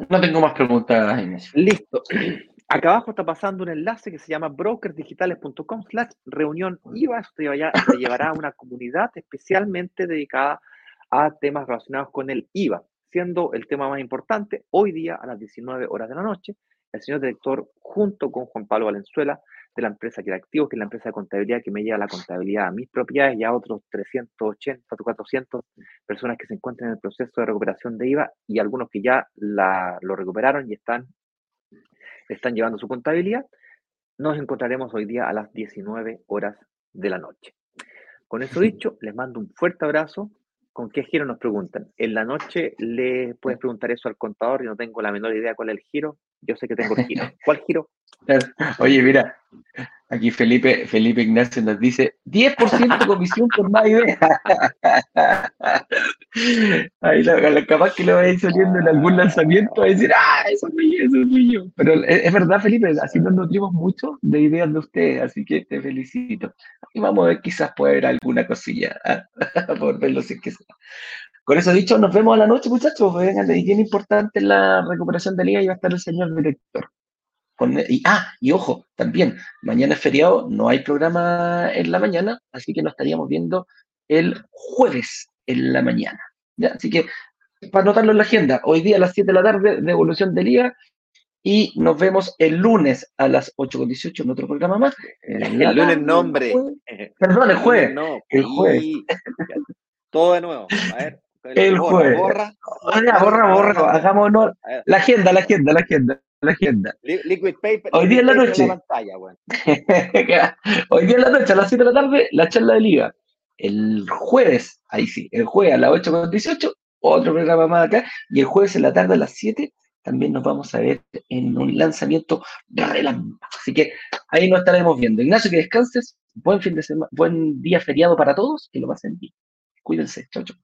No tengo más preguntas, Inés. Listo. Acá abajo está pasando un enlace que se llama brokersdigitales.com slash reunión IVA. Esto te, te llevará a una comunidad especialmente dedicada a temas relacionados con el IVA, siendo el tema más importante hoy día a las 19 horas de la noche el señor director, junto con Juan Pablo Valenzuela, de la empresa que era activo, que es la empresa de contabilidad que me lleva la contabilidad a mis propiedades y a otros 380 o 400 personas que se encuentran en el proceso de recuperación de IVA y algunos que ya lo recuperaron y están, están llevando su contabilidad. Nos encontraremos hoy día a las 19 horas de la noche. Con eso dicho, les mando un fuerte abrazo. ¿Con qué giro nos preguntan? En la noche le puedes preguntar eso al contador y no tengo la menor idea cuál es el giro. Yo sé que tengo el giro. ¿Cuál giro? Oye, mira, aquí Felipe, Felipe Ignacio nos dice 10% de comisión por más idea. Ahí la, capaz que lo vais saliendo en algún lanzamiento a decir, ah, eso es mío, eso es mío. Pero es, verdad, Felipe, así nos nutrimos mucho de ideas de ustedes, así que te felicito. Y vamos a ver, quizás puede haber alguna cosilla ¿ah? por verlo si es que sea. Con eso dicho, nos vemos a la noche, muchachos. Vengan, y bien importante la recuperación de liga y va a estar el señor director. y, ah, y ojo, también, mañana es feriado, no hay programa en la mañana, así que nos estaríamos viendo el jueves en la mañana. ¿ya? Así que, para anotarlo en la agenda, hoy día a las 7 de la tarde, devolución de liga, y nos vemos el lunes a las 8.18 en otro programa más. El, lunes nombre. Perdón, el jueves. El jueves. Todo de nuevo. A ver. El jueves. Borra, borra, borra, borra, hagamos honor. La agenda, la agenda, la agenda, la agenda. Liquid paper. Hoy día en la noche. Hoy día en la noche, a las 7 de la tarde, la charla de liga. El jueves, ahí sí, el jueves a las 8.18, otro programa más acá. Y el jueves en la tarde a las 7 también nos vamos a ver en un lanzamiento relámpago. Así que ahí nos estaremos viendo. Ignacio, que descanses. Buen fin de semana, buen día feriado para todos, que lo pasen bien. Cuídense. Chau, chau.